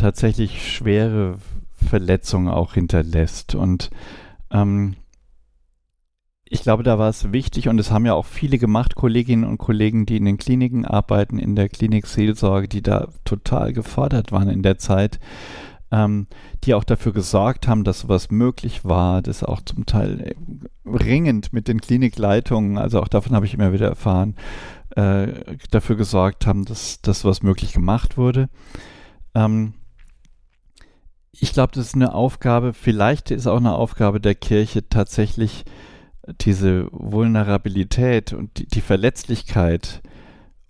tatsächlich schwere Verletzungen auch hinterlässt. Und ähm, ich glaube, da war es wichtig und es haben ja auch viele gemacht, Kolleginnen und Kollegen, die in den Kliniken arbeiten, in der Klinikseelsorge, die da total gefordert waren in der Zeit, ähm, die auch dafür gesorgt haben, dass sowas möglich war, das auch zum Teil äh, ringend mit den Klinikleitungen, also auch davon habe ich immer wieder erfahren, äh, dafür gesorgt haben, dass, dass sowas möglich gemacht wurde. Ähm, ich glaube, das ist eine Aufgabe, vielleicht ist auch eine Aufgabe der Kirche tatsächlich diese Vulnerabilität und die, die Verletzlichkeit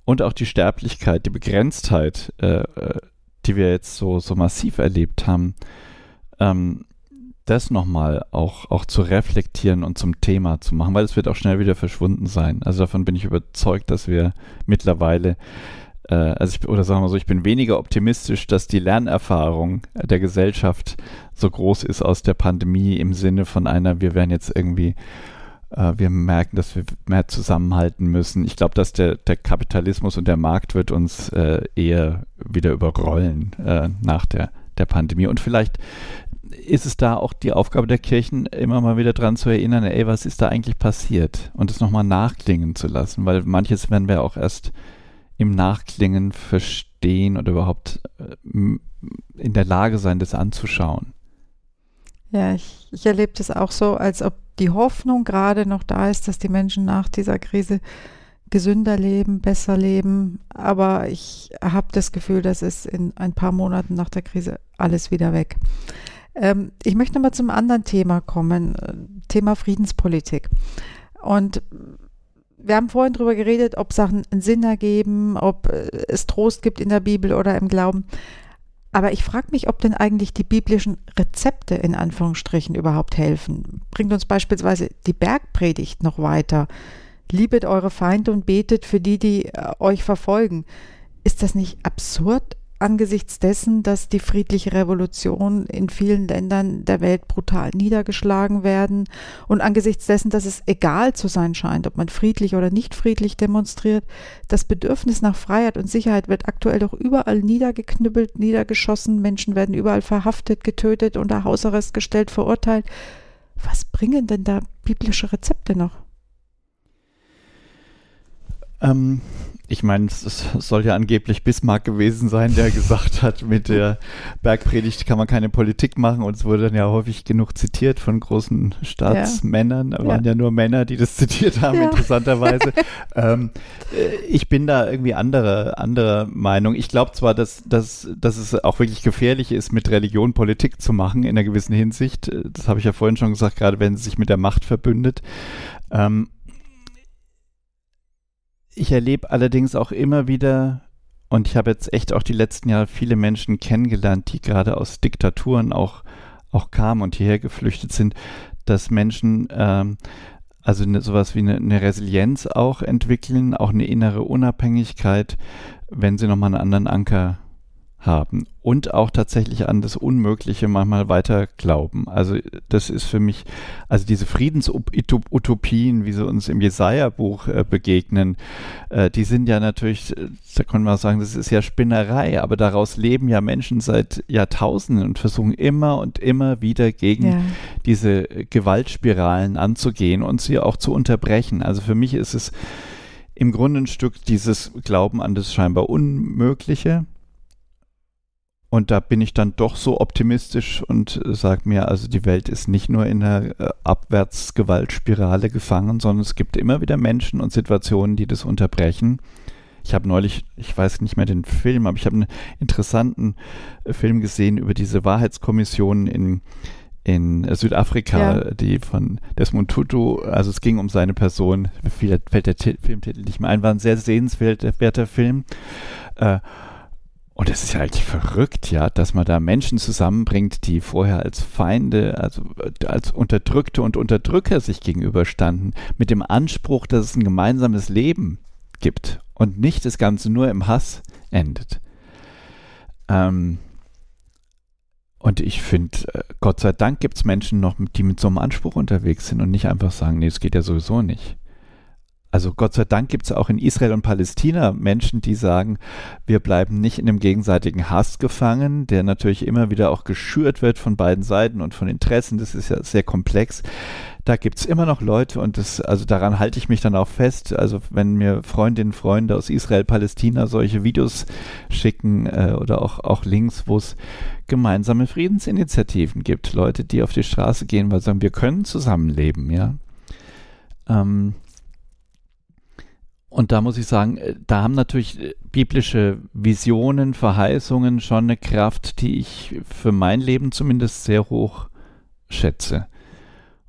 und auch die Sterblichkeit, die Begrenztheit, äh, äh, die wir jetzt so, so massiv erlebt haben, ähm, das nochmal auch, auch zu reflektieren und zum Thema zu machen, weil es wird auch schnell wieder verschwunden sein. Also davon bin ich überzeugt, dass wir mittlerweile äh, also ich, oder sagen wir so, ich bin weniger optimistisch, dass die Lernerfahrung der Gesellschaft so groß ist aus der Pandemie im Sinne von einer, wir werden jetzt irgendwie äh, wir merken, dass wir mehr zusammenhalten müssen. Ich glaube, dass der, der Kapitalismus und der Markt wird uns äh, eher wieder überrollen äh, nach der, der Pandemie. Und vielleicht ist es da auch die Aufgabe der Kirchen, immer mal wieder dran zu erinnern, ey, was ist da eigentlich passiert? Und es nochmal nachklingen zu lassen, weil manches werden wir auch erst im Nachklingen verstehen oder überhaupt äh, in der Lage sein, das anzuschauen. Ja, ich, ich erlebe das auch so, als ob die Hoffnung gerade noch da ist, dass die Menschen nach dieser Krise gesünder leben, besser leben. Aber ich habe das Gefühl, dass es in ein paar Monaten nach der Krise alles wieder weg. Ähm, ich möchte mal zum anderen Thema kommen, äh, Thema Friedenspolitik. Und wir haben vorhin darüber geredet, ob Sachen einen Sinn ergeben, ob äh, es Trost gibt in der Bibel oder im Glauben. Aber ich frage mich, ob denn eigentlich die biblischen Rezepte in Anführungsstrichen überhaupt helfen. Bringt uns beispielsweise die Bergpredigt noch weiter. Liebet eure Feinde und betet für die, die äh, euch verfolgen. Ist das nicht absurd angesichts dessen, dass die friedliche Revolution in vielen Ländern der Welt brutal niedergeschlagen werden und angesichts dessen, dass es egal zu sein scheint, ob man friedlich oder nicht friedlich demonstriert, das Bedürfnis nach Freiheit und Sicherheit wird aktuell doch überall niedergeknüppelt, niedergeschossen, Menschen werden überall verhaftet, getötet, unter Hausarrest gestellt, verurteilt. Was bringen denn da biblische Rezepte noch? Ähm, ich meine, es soll ja angeblich Bismarck gewesen sein, der gesagt hat, mit der Bergpredigt kann man keine Politik machen und es wurde dann ja häufig genug zitiert von großen Staatsmännern. Ja. waren ja nur Männer, die das zitiert haben, ja. interessanterweise. ähm, äh, ich bin da irgendwie anderer andere Meinung. Ich glaube zwar, dass, dass, dass es auch wirklich gefährlich ist, mit Religion Politik zu machen in einer gewissen Hinsicht. Das habe ich ja vorhin schon gesagt, gerade wenn sie sich mit der Macht verbündet. Ähm, ich erlebe allerdings auch immer wieder, und ich habe jetzt echt auch die letzten Jahre viele Menschen kennengelernt, die gerade aus Diktaturen auch, auch kamen und hierher geflüchtet sind, dass Menschen ähm, also ne, sowas wie eine, eine, Resilienz auch entwickeln, auch eine innere Unabhängigkeit, wenn sie nochmal einen anderen Anker haben und auch tatsächlich an das Unmögliche manchmal weiter glauben. Also das ist für mich, also diese Friedensutopien, wie sie uns im Jesaja-Buch äh, begegnen, äh, die sind ja natürlich, da kann man sagen, das ist ja Spinnerei, aber daraus leben ja Menschen seit Jahrtausenden und versuchen immer und immer wieder gegen ja. diese Gewaltspiralen anzugehen und sie auch zu unterbrechen. Also für mich ist es im Grunde ein Stück dieses Glauben an das scheinbar Unmögliche, und da bin ich dann doch so optimistisch und sage mir, also die Welt ist nicht nur in einer äh, Abwärtsgewaltspirale gefangen, sondern es gibt immer wieder Menschen und Situationen, die das unterbrechen. Ich habe neulich, ich weiß nicht mehr den Film, aber ich habe einen interessanten äh, Film gesehen über diese Wahrheitskommission in, in Südafrika, ja. die von Desmond Tutu, also es ging um seine Person, fällt der Filmtitel nicht mehr ein, war ein sehr sehenswerter Film. Äh, und es ist ja eigentlich verrückt, ja, dass man da Menschen zusammenbringt, die vorher als Feinde, also als Unterdrückte und Unterdrücker sich gegenüberstanden, mit dem Anspruch, dass es ein gemeinsames Leben gibt und nicht das Ganze nur im Hass endet. Ähm, und ich finde, äh, Gott sei Dank gibt es Menschen noch, die mit so einem Anspruch unterwegs sind und nicht einfach sagen, nee, es geht ja sowieso nicht also Gott sei Dank gibt es auch in Israel und Palästina Menschen, die sagen, wir bleiben nicht in dem gegenseitigen Hass gefangen, der natürlich immer wieder auch geschürt wird von beiden Seiten und von Interessen. Das ist ja sehr komplex. Da gibt es immer noch Leute und das, also daran halte ich mich dann auch fest. Also wenn mir Freundinnen und Freunde aus Israel, Palästina solche Videos schicken äh, oder auch, auch Links, wo es gemeinsame Friedensinitiativen gibt, Leute, die auf die Straße gehen, weil sie sagen, wir können zusammenleben, ja. Ähm, und da muss ich sagen, äh, da haben natürlich äh, biblische Visionen, Verheißungen schon eine Kraft, die ich für mein Leben zumindest sehr hoch schätze.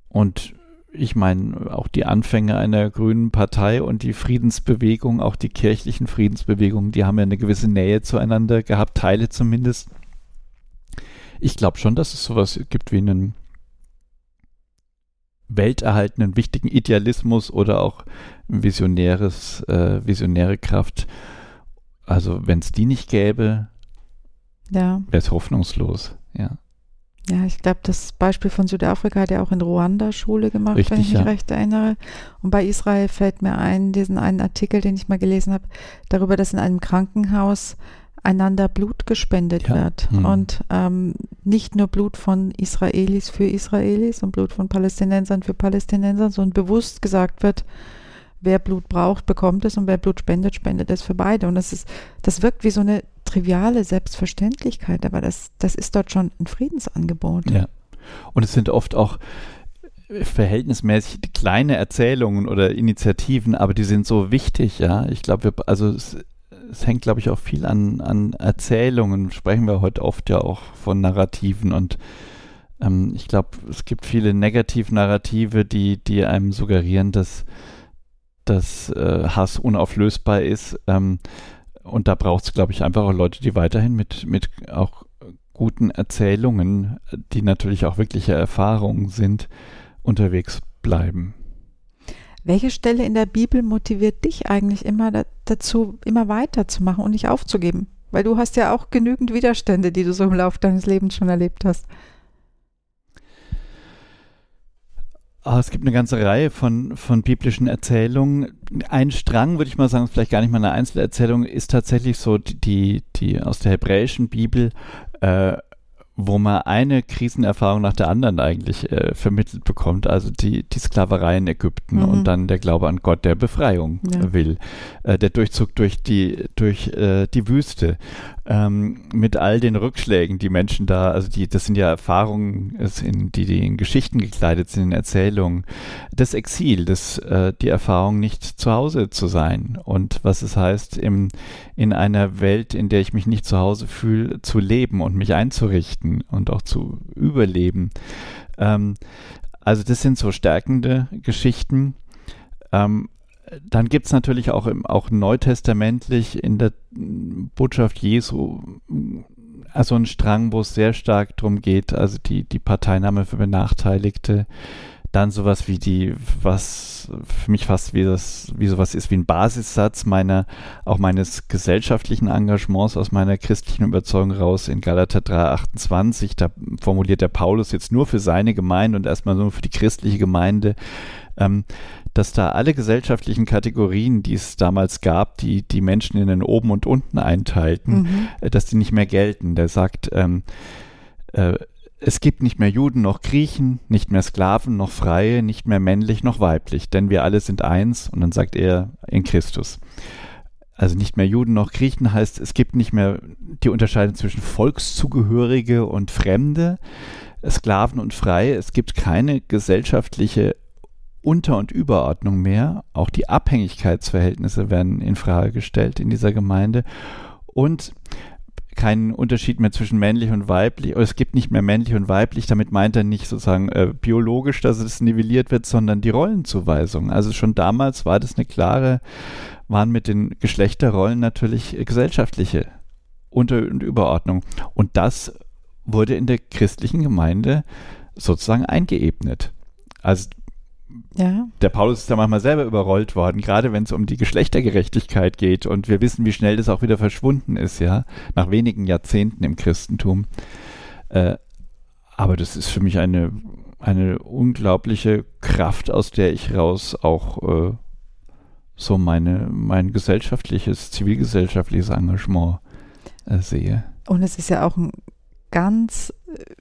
Und ich meine, auch die Anfänge einer grünen Partei und die Friedensbewegung, auch die kirchlichen Friedensbewegungen, die haben ja eine gewisse Nähe zueinander gehabt, Teile zumindest. Ich glaube schon, dass es sowas gibt wie einen welterhaltenden, wichtigen Idealismus oder auch visionäres, äh, visionäre Kraft. Also wenn es die nicht gäbe, ja. wäre es hoffnungslos, ja. Ja, ich glaube, das Beispiel von Südafrika hat ja auch in Ruanda Schule gemacht, Richtig, wenn ich mich ja. recht erinnere. Und bei Israel fällt mir ein, diesen einen Artikel, den ich mal gelesen habe, darüber, dass in einem Krankenhaus einander Blut gespendet ja. wird. Mhm. Und ähm, nicht nur Blut von Israelis für Israelis und Blut von Palästinensern für Palästinenser, sondern bewusst gesagt wird, wer Blut braucht, bekommt es und wer Blut spendet, spendet es für beide. Und das ist, das wirkt wie so eine triviale Selbstverständlichkeit, aber das, das ist dort schon ein Friedensangebot. Ja. Und es sind oft auch verhältnismäßig kleine Erzählungen oder Initiativen, aber die sind so wichtig, ja. Ich glaube, also es, es hängt, glaube ich, auch viel an, an Erzählungen. Sprechen wir heute oft ja auch von Narrativen und ähm, ich glaube, es gibt viele Negativnarrative, die, die einem suggerieren, dass dass äh, Hass unauflösbar ist. Ähm, und da braucht es, glaube ich, einfach auch Leute, die weiterhin mit, mit auch guten Erzählungen, die natürlich auch wirkliche Erfahrungen sind, unterwegs bleiben. Welche Stelle in der Bibel motiviert dich eigentlich immer da, dazu, immer weiterzumachen und nicht aufzugeben? Weil du hast ja auch genügend Widerstände, die du so im Laufe deines Lebens schon erlebt hast. Oh, es gibt eine ganze Reihe von, von biblischen Erzählungen. Ein Strang, würde ich mal sagen, vielleicht gar nicht mal eine Einzelerzählung, ist tatsächlich so die, die aus der hebräischen Bibel, äh, wo man eine Krisenerfahrung nach der anderen eigentlich äh, vermittelt bekommt. Also die, die Sklaverei in Ägypten mhm. und dann der Glaube an Gott, der Befreiung ja. will. Äh, der Durchzug durch die, durch äh, die Wüste. Ähm, mit all den Rückschlägen, die Menschen da, also die, das sind ja Erfahrungen, in, die, die in Geschichten gekleidet sind, in Erzählungen. Das Exil, das, äh, die Erfahrung, nicht zu Hause zu sein und was es heißt, im, in einer Welt, in der ich mich nicht zu Hause fühle, zu leben und mich einzurichten und auch zu überleben. Ähm, also das sind so stärkende Geschichten. Ähm, dann gibt es natürlich auch, im, auch neutestamentlich in der Botschaft Jesu also einen Strang, wo es sehr stark darum geht, also die, die Parteinahme für Benachteiligte, dann sowas wie die, was für mich fast wie das, wie sowas ist wie ein Basissatz meiner, auch meines gesellschaftlichen Engagements aus meiner christlichen Überzeugung raus in Galater 3,28. Da formuliert der Paulus jetzt nur für seine Gemeinde und erstmal nur für die christliche Gemeinde, ähm, dass da alle gesellschaftlichen Kategorien, die es damals gab, die die Menschen in den oben und unten einteilten, mhm. äh, dass die nicht mehr gelten. Der sagt, ähm, äh, es gibt nicht mehr Juden noch Griechen, nicht mehr Sklaven noch Freie, nicht mehr männlich noch weiblich, denn wir alle sind eins und dann sagt er in Christus. Also nicht mehr Juden noch Griechen heißt, es gibt nicht mehr die Unterscheidung zwischen Volkszugehörige und Fremde, Sklaven und Freie. Es gibt keine gesellschaftliche Unter- und Überordnung mehr. Auch die Abhängigkeitsverhältnisse werden in Frage gestellt in dieser Gemeinde. Und keinen Unterschied mehr zwischen männlich und weiblich, oder es gibt nicht mehr männlich und weiblich, damit meint er nicht sozusagen äh, biologisch, dass es nivelliert wird, sondern die Rollenzuweisung. Also schon damals war das eine klare, waren mit den Geschlechterrollen natürlich gesellschaftliche Unter- und Überordnung. Und das wurde in der christlichen Gemeinde sozusagen eingeebnet. Also ja. Der Paulus ist da manchmal selber überrollt worden, gerade wenn es um die Geschlechtergerechtigkeit geht. Und wir wissen, wie schnell das auch wieder verschwunden ist, ja, nach wenigen Jahrzehnten im Christentum. Äh, aber das ist für mich eine, eine unglaubliche Kraft, aus der ich raus auch äh, so meine, mein gesellschaftliches, zivilgesellschaftliches Engagement äh, sehe. Und es ist ja auch ein ganz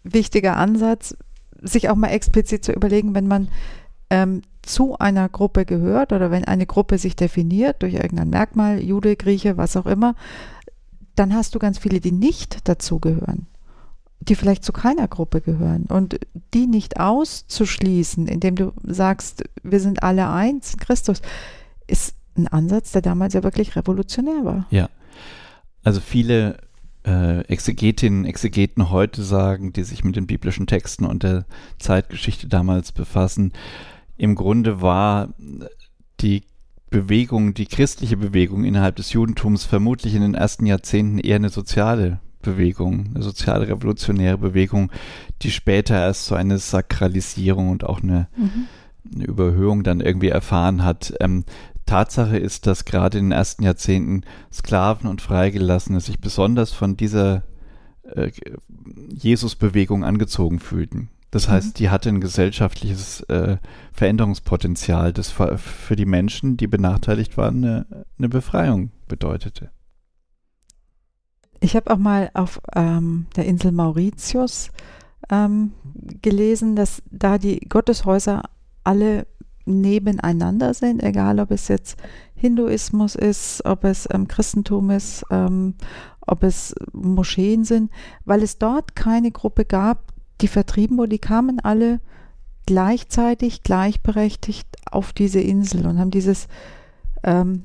wichtiger Ansatz, sich auch mal explizit zu überlegen, wenn man ähm, zu einer Gruppe gehört oder wenn eine Gruppe sich definiert durch irgendein Merkmal, Jude, Grieche, was auch immer, dann hast du ganz viele, die nicht dazugehören, die vielleicht zu keiner Gruppe gehören. Und die nicht auszuschließen, indem du sagst, wir sind alle eins in Christus, ist ein Ansatz, der damals ja wirklich revolutionär war. Ja. Also viele äh, Exegetinnen, Exegeten heute sagen, die sich mit den biblischen Texten und der Zeitgeschichte damals befassen, im Grunde war die Bewegung, die christliche Bewegung innerhalb des Judentums vermutlich in den ersten Jahrzehnten eher eine soziale Bewegung, eine soziale revolutionäre Bewegung, die später erst so eine Sakralisierung und auch eine, mhm. eine Überhöhung dann irgendwie erfahren hat. Ähm, Tatsache ist, dass gerade in den ersten Jahrzehnten Sklaven und Freigelassene sich besonders von dieser äh, Jesus-Bewegung angezogen fühlten. Das mhm. heißt, die hatte ein gesellschaftliches äh, Veränderungspotenzial, das für, die Menschen, die benachteiligt waren, eine, eine Befreiung bedeutete. Ich habe auch mal auf ähm, der Insel Mauritius ähm, gelesen, dass da die Gotteshäuser alle nebeneinander sind, egal ob es jetzt Hinduismus ist, ob es ähm, Christentum ist, ähm, ob es Moscheen sind, weil es dort keine Gruppe gab, die vertrieben wurden, die kamen alle gleichzeitig, gleichberechtigt auf diese Insel und haben dieses, ähm,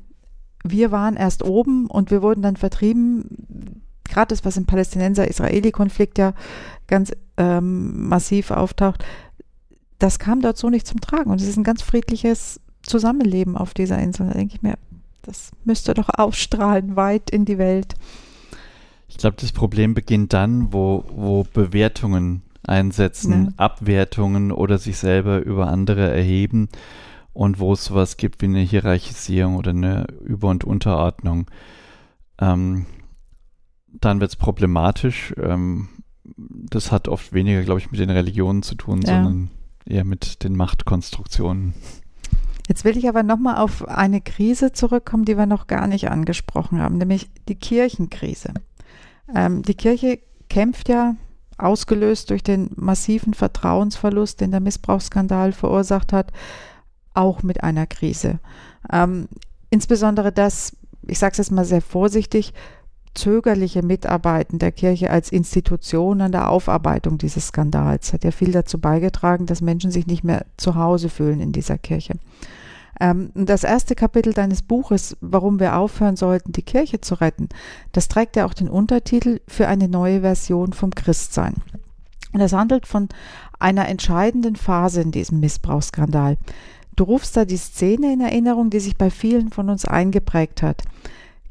wir waren erst oben und wir wurden dann vertrieben. Gerade das, was im Palästinenser-Israeli-Konflikt ja ganz ähm, massiv auftaucht, das kam dort so nicht zum Tragen. Und es ist ein ganz friedliches Zusammenleben auf dieser Insel. Da denke ich mir, das müsste doch ausstrahlen weit in die Welt. Ich glaube, das Problem beginnt dann, wo, wo Bewertungen einsetzen, ja. Abwertungen oder sich selber über andere erheben und wo es sowas gibt wie eine Hierarchisierung oder eine Über- und Unterordnung, ähm, dann wird es problematisch. Ähm, das hat oft weniger, glaube ich, mit den Religionen zu tun, ja. sondern eher mit den Machtkonstruktionen. Jetzt will ich aber nochmal auf eine Krise zurückkommen, die wir noch gar nicht angesprochen haben, nämlich die Kirchenkrise. Ähm, die Kirche kämpft ja ausgelöst durch den massiven Vertrauensverlust, den der Missbrauchsskandal verursacht hat, auch mit einer Krise. Ähm, insbesondere das, ich sage es jetzt mal sehr vorsichtig, zögerliche Mitarbeiten der Kirche als Institution an der Aufarbeitung dieses Skandals hat ja viel dazu beigetragen, dass Menschen sich nicht mehr zu Hause fühlen in dieser Kirche. Ähm, das erste Kapitel deines Buches, warum wir aufhören sollten, die Kirche zu retten, das trägt ja auch den Untertitel für eine neue Version vom Christsein. Und das handelt von einer entscheidenden Phase in diesem Missbrauchsskandal. Du rufst da die Szene in Erinnerung, die sich bei vielen von uns eingeprägt hat.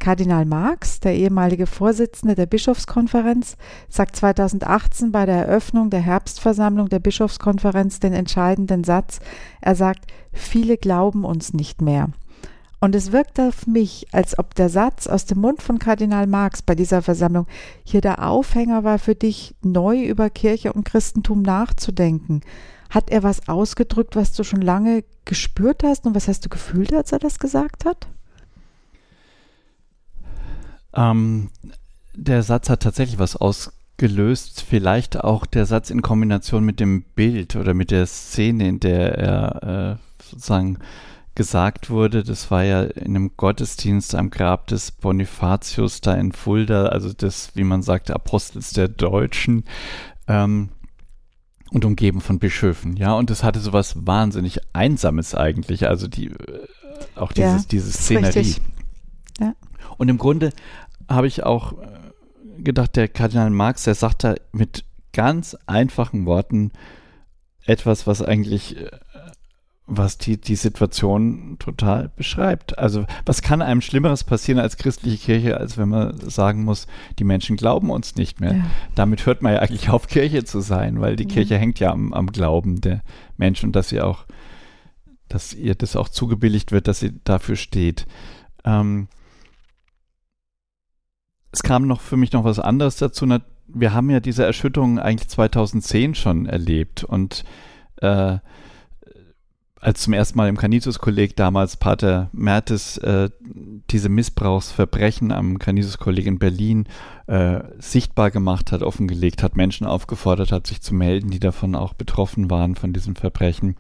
Kardinal Marx, der ehemalige Vorsitzende der Bischofskonferenz, sagt 2018 bei der Eröffnung der Herbstversammlung der Bischofskonferenz den entscheidenden Satz. Er sagt, viele glauben uns nicht mehr. Und es wirkt auf mich, als ob der Satz aus dem Mund von Kardinal Marx bei dieser Versammlung hier der Aufhänger war für dich, neu über Kirche und Christentum nachzudenken. Hat er was ausgedrückt, was du schon lange gespürt hast und was hast du gefühlt, als er das gesagt hat? Ähm, der Satz hat tatsächlich was ausgelöst. Vielleicht auch der Satz in Kombination mit dem Bild oder mit der Szene, in der er äh, sozusagen gesagt wurde. Das war ja in einem Gottesdienst am Grab des Bonifatius da in Fulda, also des, wie man sagt, Apostels der Deutschen. Ähm, und umgeben von Bischöfen, ja, und das hatte so was wahnsinnig Einsames eigentlich, also die, äh, auch dieses, ja, diese Szenerie. Ja. Und im Grunde habe ich auch äh, gedacht, der Kardinal Marx, der sagt da mit ganz einfachen Worten etwas, was eigentlich, äh, was die, die Situation total beschreibt. Also, was kann einem Schlimmeres passieren als christliche Kirche, als wenn man sagen muss, die Menschen glauben uns nicht mehr. Ja. Damit hört man ja eigentlich auf, Kirche zu sein, weil die ja. Kirche hängt ja am, am Glauben der Menschen und dass sie auch, dass ihr das auch zugebilligt wird, dass sie dafür steht. Ähm, es kam noch für mich noch was anderes dazu. Wir haben ja diese Erschütterung eigentlich 2010 schon erlebt und äh, als zum ersten Mal im Canisius-Kolleg damals Pater Mertes äh, diese Missbrauchsverbrechen am Canisius-Kolleg in Berlin äh, sichtbar gemacht hat, offengelegt hat, Menschen aufgefordert hat, sich zu melden, die davon auch betroffen waren von diesen Verbrechen.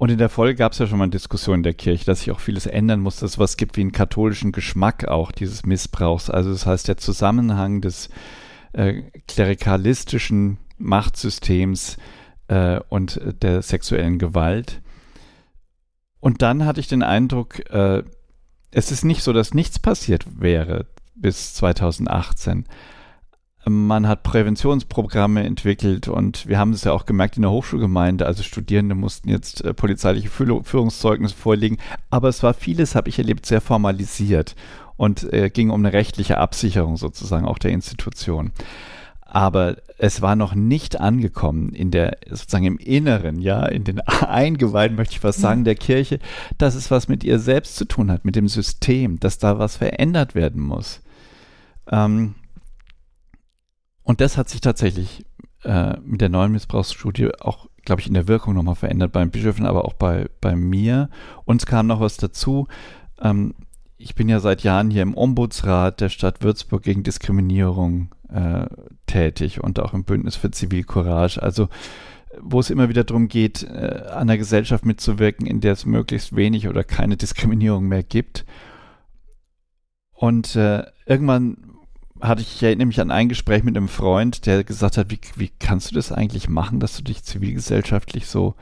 Und in der Folge gab es ja schon mal eine Diskussion in der Kirche, dass sich auch vieles ändern muss, dass es was gibt wie einen katholischen Geschmack auch dieses Missbrauchs. Also das heißt, der Zusammenhang des äh, klerikalistischen Machtsystems äh, und der sexuellen Gewalt. Und dann hatte ich den Eindruck, äh, es ist nicht so, dass nichts passiert wäre bis 2018. Man hat Präventionsprogramme entwickelt und wir haben es ja auch gemerkt in der Hochschulgemeinde. Also Studierende mussten jetzt äh, polizeiliche Führungszeugnisse vorlegen. Aber es war vieles, habe ich erlebt, sehr formalisiert und äh, ging um eine rechtliche Absicherung sozusagen auch der Institution. Aber es war noch nicht angekommen in der, sozusagen im Inneren, ja, in den Eingeweiden, möchte ich was sagen, der Kirche, dass es was mit ihr selbst zu tun hat, mit dem System, dass da was verändert werden muss. Ähm, und das hat sich tatsächlich äh, mit der neuen Missbrauchsstudie auch, glaube ich, in der Wirkung nochmal verändert beim Bischöfen, aber auch bei, bei mir. Uns kam noch was dazu. Ähm, ich bin ja seit Jahren hier im Ombudsrat der Stadt Würzburg gegen Diskriminierung äh, tätig und auch im Bündnis für Zivilcourage. Also wo es immer wieder darum geht, äh, an der Gesellschaft mitzuwirken, in der es möglichst wenig oder keine Diskriminierung mehr gibt. Und äh, irgendwann hatte ich, ich erinnere mich an ein Gespräch mit einem Freund, der gesagt hat, wie, wie kannst du das eigentlich machen, dass du dich zivilgesellschaftlich so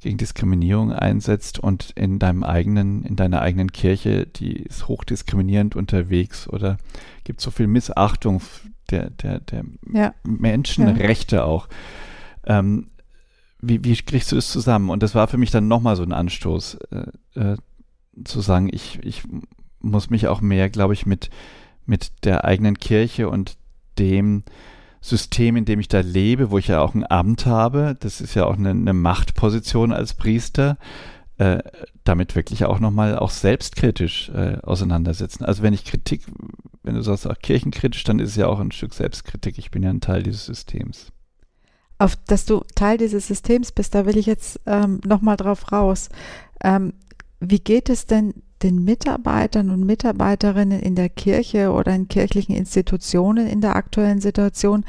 gegen Diskriminierung einsetzt und in deinem eigenen, in deiner eigenen Kirche, die ist hochdiskriminierend unterwegs oder gibt so viel Missachtung der, der, der ja. Menschenrechte ja. auch. Ähm, wie, wie kriegst du das zusammen? Und das war für mich dann nochmal so ein Anstoß, äh, äh, zu sagen, ich, ich muss mich auch mehr, glaube ich, mit mit der eigenen Kirche und dem System, in dem ich da lebe, wo ich ja auch ein Amt habe, das ist ja auch eine, eine Machtposition als Priester, äh, damit wirklich auch nochmal auch selbstkritisch äh, auseinandersetzen. Also wenn ich Kritik, wenn du sagst auch kirchenkritisch, dann ist es ja auch ein Stück Selbstkritik. Ich bin ja ein Teil dieses Systems. Auf dass du Teil dieses Systems bist, da will ich jetzt ähm, nochmal drauf raus. Ähm, wie geht es denn den Mitarbeitern und Mitarbeiterinnen in der Kirche oder in kirchlichen Institutionen in der aktuellen Situation,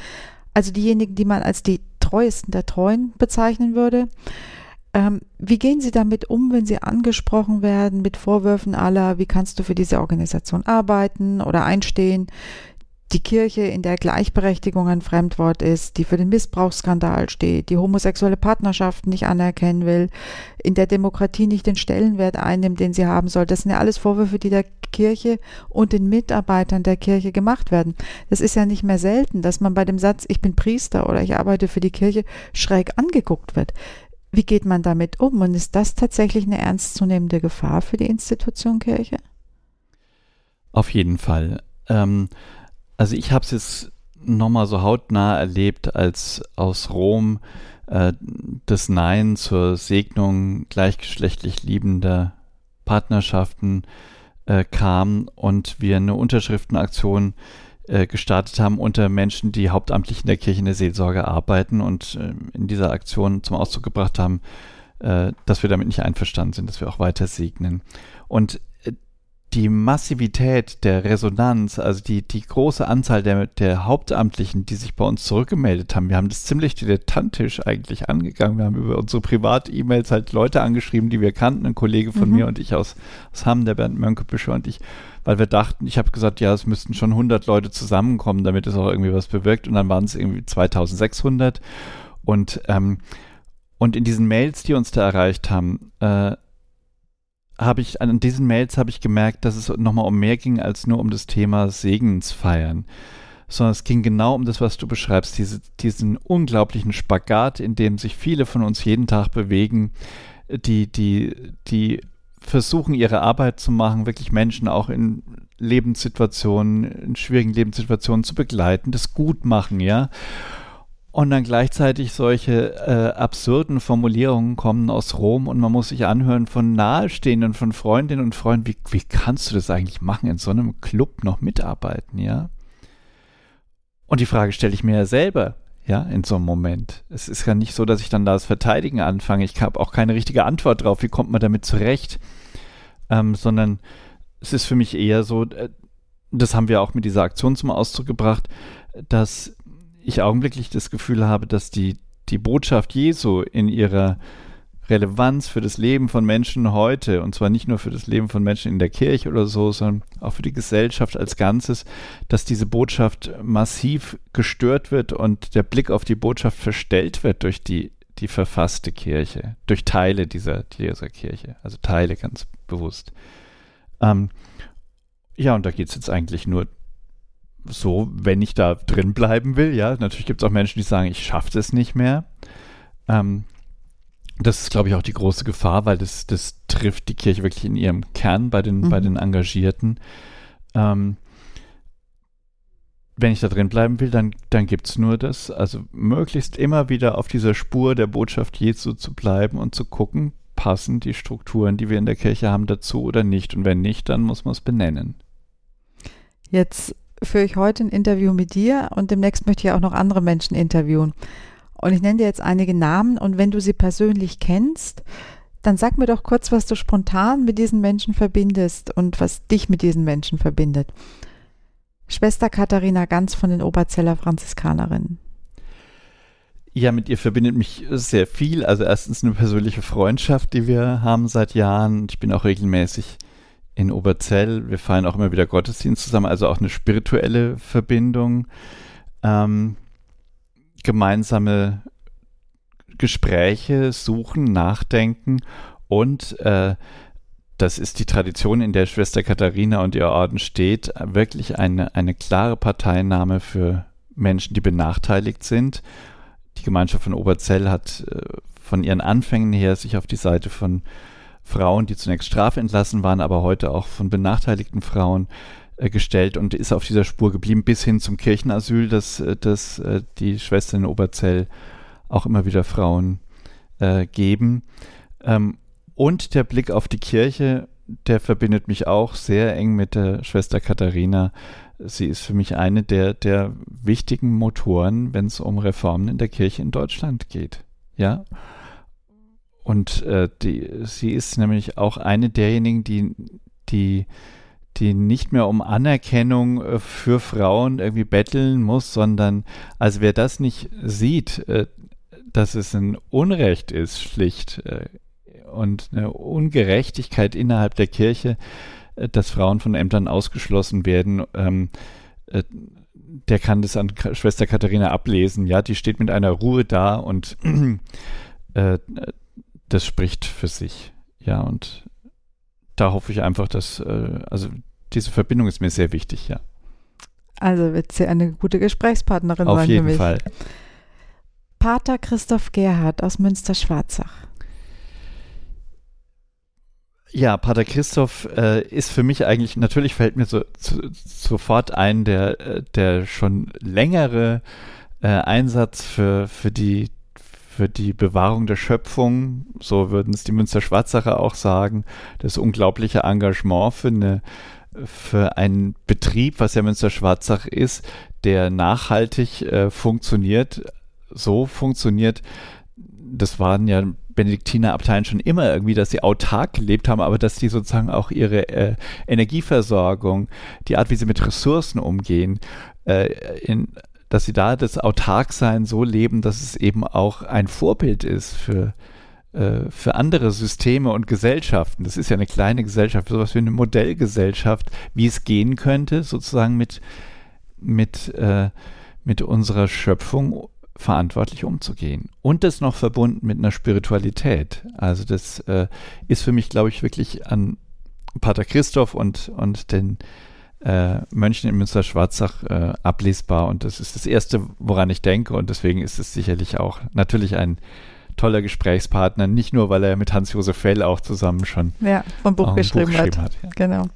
also diejenigen, die man als die treuesten der Treuen bezeichnen würde. Ähm, wie gehen Sie damit um, wenn Sie angesprochen werden mit Vorwürfen aller, wie kannst du für diese Organisation arbeiten oder einstehen? Die Kirche, in der Gleichberechtigung ein Fremdwort ist, die für den Missbrauchsskandal steht, die homosexuelle Partnerschaften nicht anerkennen will, in der Demokratie nicht den Stellenwert einnimmt, den sie haben soll. Das sind ja alles Vorwürfe, die der Kirche und den Mitarbeitern der Kirche gemacht werden. Das ist ja nicht mehr selten, dass man bei dem Satz, ich bin Priester oder ich arbeite für die Kirche, schräg angeguckt wird. Wie geht man damit um? Und ist das tatsächlich eine ernstzunehmende Gefahr für die Institution Kirche? Auf jeden Fall. Ähm, also ich habe es jetzt nochmal so hautnah erlebt, als aus Rom äh, das Nein zur Segnung gleichgeschlechtlich liebender Partnerschaften äh, kam und wir eine Unterschriftenaktion äh, gestartet haben unter Menschen, die hauptamtlich in der Kirche in der Seelsorge arbeiten und äh, in dieser Aktion zum Ausdruck gebracht haben, äh, dass wir damit nicht einverstanden sind, dass wir auch weiter segnen. Und die Massivität der Resonanz, also die, die große Anzahl der, der Hauptamtlichen, die sich bei uns zurückgemeldet haben, wir haben das ziemlich dilettantisch eigentlich angegangen. Wir haben über unsere Privat-E-Mails halt Leute angeschrieben, die wir kannten, ein Kollege von mhm. mir und ich aus, aus Hamm, der Bernd Mönkebüsche und ich, weil wir dachten, ich habe gesagt, ja, es müssten schon 100 Leute zusammenkommen, damit es auch irgendwie was bewirkt und dann waren es irgendwie 2600 und ähm, und in diesen Mails, die uns da erreicht haben, äh, habe ich, an diesen Mails habe ich gemerkt, dass es nochmal um mehr ging als nur um das Thema Segensfeiern. Sondern es ging genau um das, was du beschreibst, diese, diesen unglaublichen Spagat, in dem sich viele von uns jeden Tag bewegen, die, die, die versuchen, ihre Arbeit zu machen, wirklich Menschen auch in Lebenssituationen, in schwierigen Lebenssituationen zu begleiten, das gut machen, ja und dann gleichzeitig solche äh, absurden Formulierungen kommen aus Rom und man muss sich anhören von Nahestehenden, von Freundinnen und Freunden, wie, wie kannst du das eigentlich machen, in so einem Club noch mitarbeiten, ja? Und die Frage stelle ich mir ja selber, ja, in so einem Moment. Es ist ja nicht so, dass ich dann das Verteidigen anfange. Ich habe auch keine richtige Antwort drauf, wie kommt man damit zurecht, ähm, sondern es ist für mich eher so, äh, das haben wir auch mit dieser Aktion zum Ausdruck gebracht, dass ich augenblicklich das Gefühl habe, dass die, die Botschaft Jesu in ihrer Relevanz für das Leben von Menschen heute, und zwar nicht nur für das Leben von Menschen in der Kirche oder so, sondern auch für die Gesellschaft als Ganzes, dass diese Botschaft massiv gestört wird und der Blick auf die Botschaft verstellt wird durch die, die verfasste Kirche, durch Teile dieser, dieser Kirche, also Teile ganz bewusst. Ähm, ja, und da geht es jetzt eigentlich nur so, wenn ich da drin bleiben will, ja, natürlich gibt es auch Menschen, die sagen, ich schaffe es nicht mehr. Ähm, das ist, glaube ich, auch die große Gefahr, weil das, das trifft die Kirche wirklich in ihrem Kern bei den, mhm. bei den Engagierten. Ähm, wenn ich da drin bleiben will, dann, dann gibt es nur das. Also möglichst immer wieder auf dieser Spur der Botschaft Jesu zu bleiben und zu gucken, passen die Strukturen, die wir in der Kirche haben, dazu oder nicht. Und wenn nicht, dann muss man es benennen. Jetzt führe ich heute ein Interview mit dir und demnächst möchte ich auch noch andere Menschen interviewen. Und ich nenne dir jetzt einige Namen und wenn du sie persönlich kennst, dann sag mir doch kurz, was du spontan mit diesen Menschen verbindest und was dich mit diesen Menschen verbindet. Schwester Katharina Ganz von den Oberzeller Franziskanerinnen. Ja, mit ihr verbindet mich sehr viel. Also erstens eine persönliche Freundschaft, die wir haben seit Jahren. Ich bin auch regelmäßig in Oberzell. Wir feiern auch immer wieder Gottesdienst zusammen, also auch eine spirituelle Verbindung. Ähm, gemeinsame Gespräche suchen, nachdenken und äh, das ist die Tradition, in der Schwester Katharina und ihr Orden steht, wirklich eine, eine klare Parteinahme für Menschen, die benachteiligt sind. Die Gemeinschaft von Oberzell hat äh, von ihren Anfängen her sich auf die Seite von Frauen, die zunächst strafentlassen waren, aber heute auch von benachteiligten Frauen äh, gestellt und ist auf dieser Spur geblieben bis hin zum Kirchenasyl, dass, äh, dass äh, die Schwestern in Oberzell auch immer wieder Frauen geben. Ähm, und der Blick auf die Kirche, der verbindet mich auch sehr eng mit der Schwester Katharina. Sie ist für mich eine der, der wichtigen Motoren, wenn es um Reformen in der Kirche in Deutschland geht. Ja. Und äh, die, sie ist nämlich auch eine derjenigen, die, die die nicht mehr um Anerkennung äh, für Frauen irgendwie betteln muss, sondern also wer das nicht sieht, äh, dass es ein Unrecht ist, schlicht äh, und eine Ungerechtigkeit innerhalb der Kirche, dass Frauen von Ämtern ausgeschlossen werden, ähm, der kann das an Schwester Katharina ablesen. Ja, die steht mit einer Ruhe da und äh, das spricht für sich. Ja, und da hoffe ich einfach, dass, äh, also diese Verbindung ist mir sehr wichtig, ja. Also wird sie eine gute Gesprächspartnerin Auf sein jeden für mich. Fall. Pater Christoph Gerhard aus Münster-Schwarzach. Ja, Pater Christoph äh, ist für mich eigentlich, natürlich fällt mir so, zu, sofort ein, der, äh, der schon längere äh, Einsatz für, für, die, für die Bewahrung der Schöpfung, so würden es die Münster-Schwarzacher auch sagen, das unglaubliche Engagement für, eine, für einen Betrieb, was ja Münster-Schwarzach ist, der nachhaltig äh, funktioniert, so funktioniert, das waren ja Benediktinerabteien schon immer irgendwie, dass sie autark gelebt haben, aber dass die sozusagen auch ihre äh, Energieversorgung, die Art, wie sie mit Ressourcen umgehen, äh, in, dass sie da das Autarksein so leben, dass es eben auch ein Vorbild ist für, äh, für andere Systeme und Gesellschaften. Das ist ja eine kleine Gesellschaft, sowas wie eine Modellgesellschaft, wie es gehen könnte, sozusagen mit, mit, äh, mit unserer Schöpfung verantwortlich umzugehen. Und das noch verbunden mit einer Spiritualität. Also das äh, ist für mich, glaube ich, wirklich an Pater Christoph und, und den äh, Mönchen in Münster-Schwarzach äh, ablesbar. Und das ist das Erste, woran ich denke. Und deswegen ist es sicherlich auch natürlich ein toller Gesprächspartner. Nicht nur, weil er mit Hans-Josef Fell auch zusammen schon ja, ein Buch, geschrieben, Buch geschrieben hat. hat ja. Genau.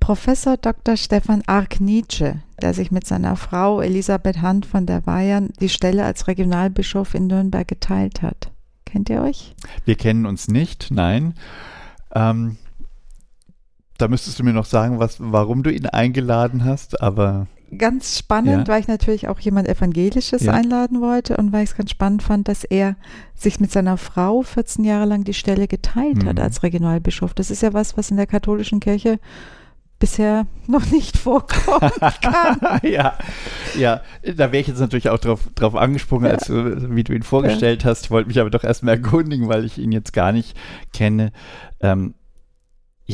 Professor Dr. Stefan Ark-Nietzsche, der sich mit seiner Frau Elisabeth Hand von der Weihern die Stelle als Regionalbischof in Nürnberg geteilt hat. Kennt ihr euch? Wir kennen uns nicht, nein. Ähm, da müsstest du mir noch sagen, was, warum du ihn eingeladen hast, aber. Ganz spannend, Ja. weil ich natürlich auch jemand Evangelisches Ja. einladen wollte und weil ich es ganz spannend fand, dass er sich mit seiner Frau 14 Jahre lang die Stelle geteilt hat Mhm. als Regionalbischof. Das ist ja was, was in der katholischen Kirche bisher noch nicht vorkommt. ja, ja, da wäre ich jetzt natürlich auch drauf, drauf angesprungen, als du, wie du ihn vorgestellt hast. Ich wollte mich aber doch erstmal erkundigen, weil ich ihn jetzt gar nicht kenne. Ähm,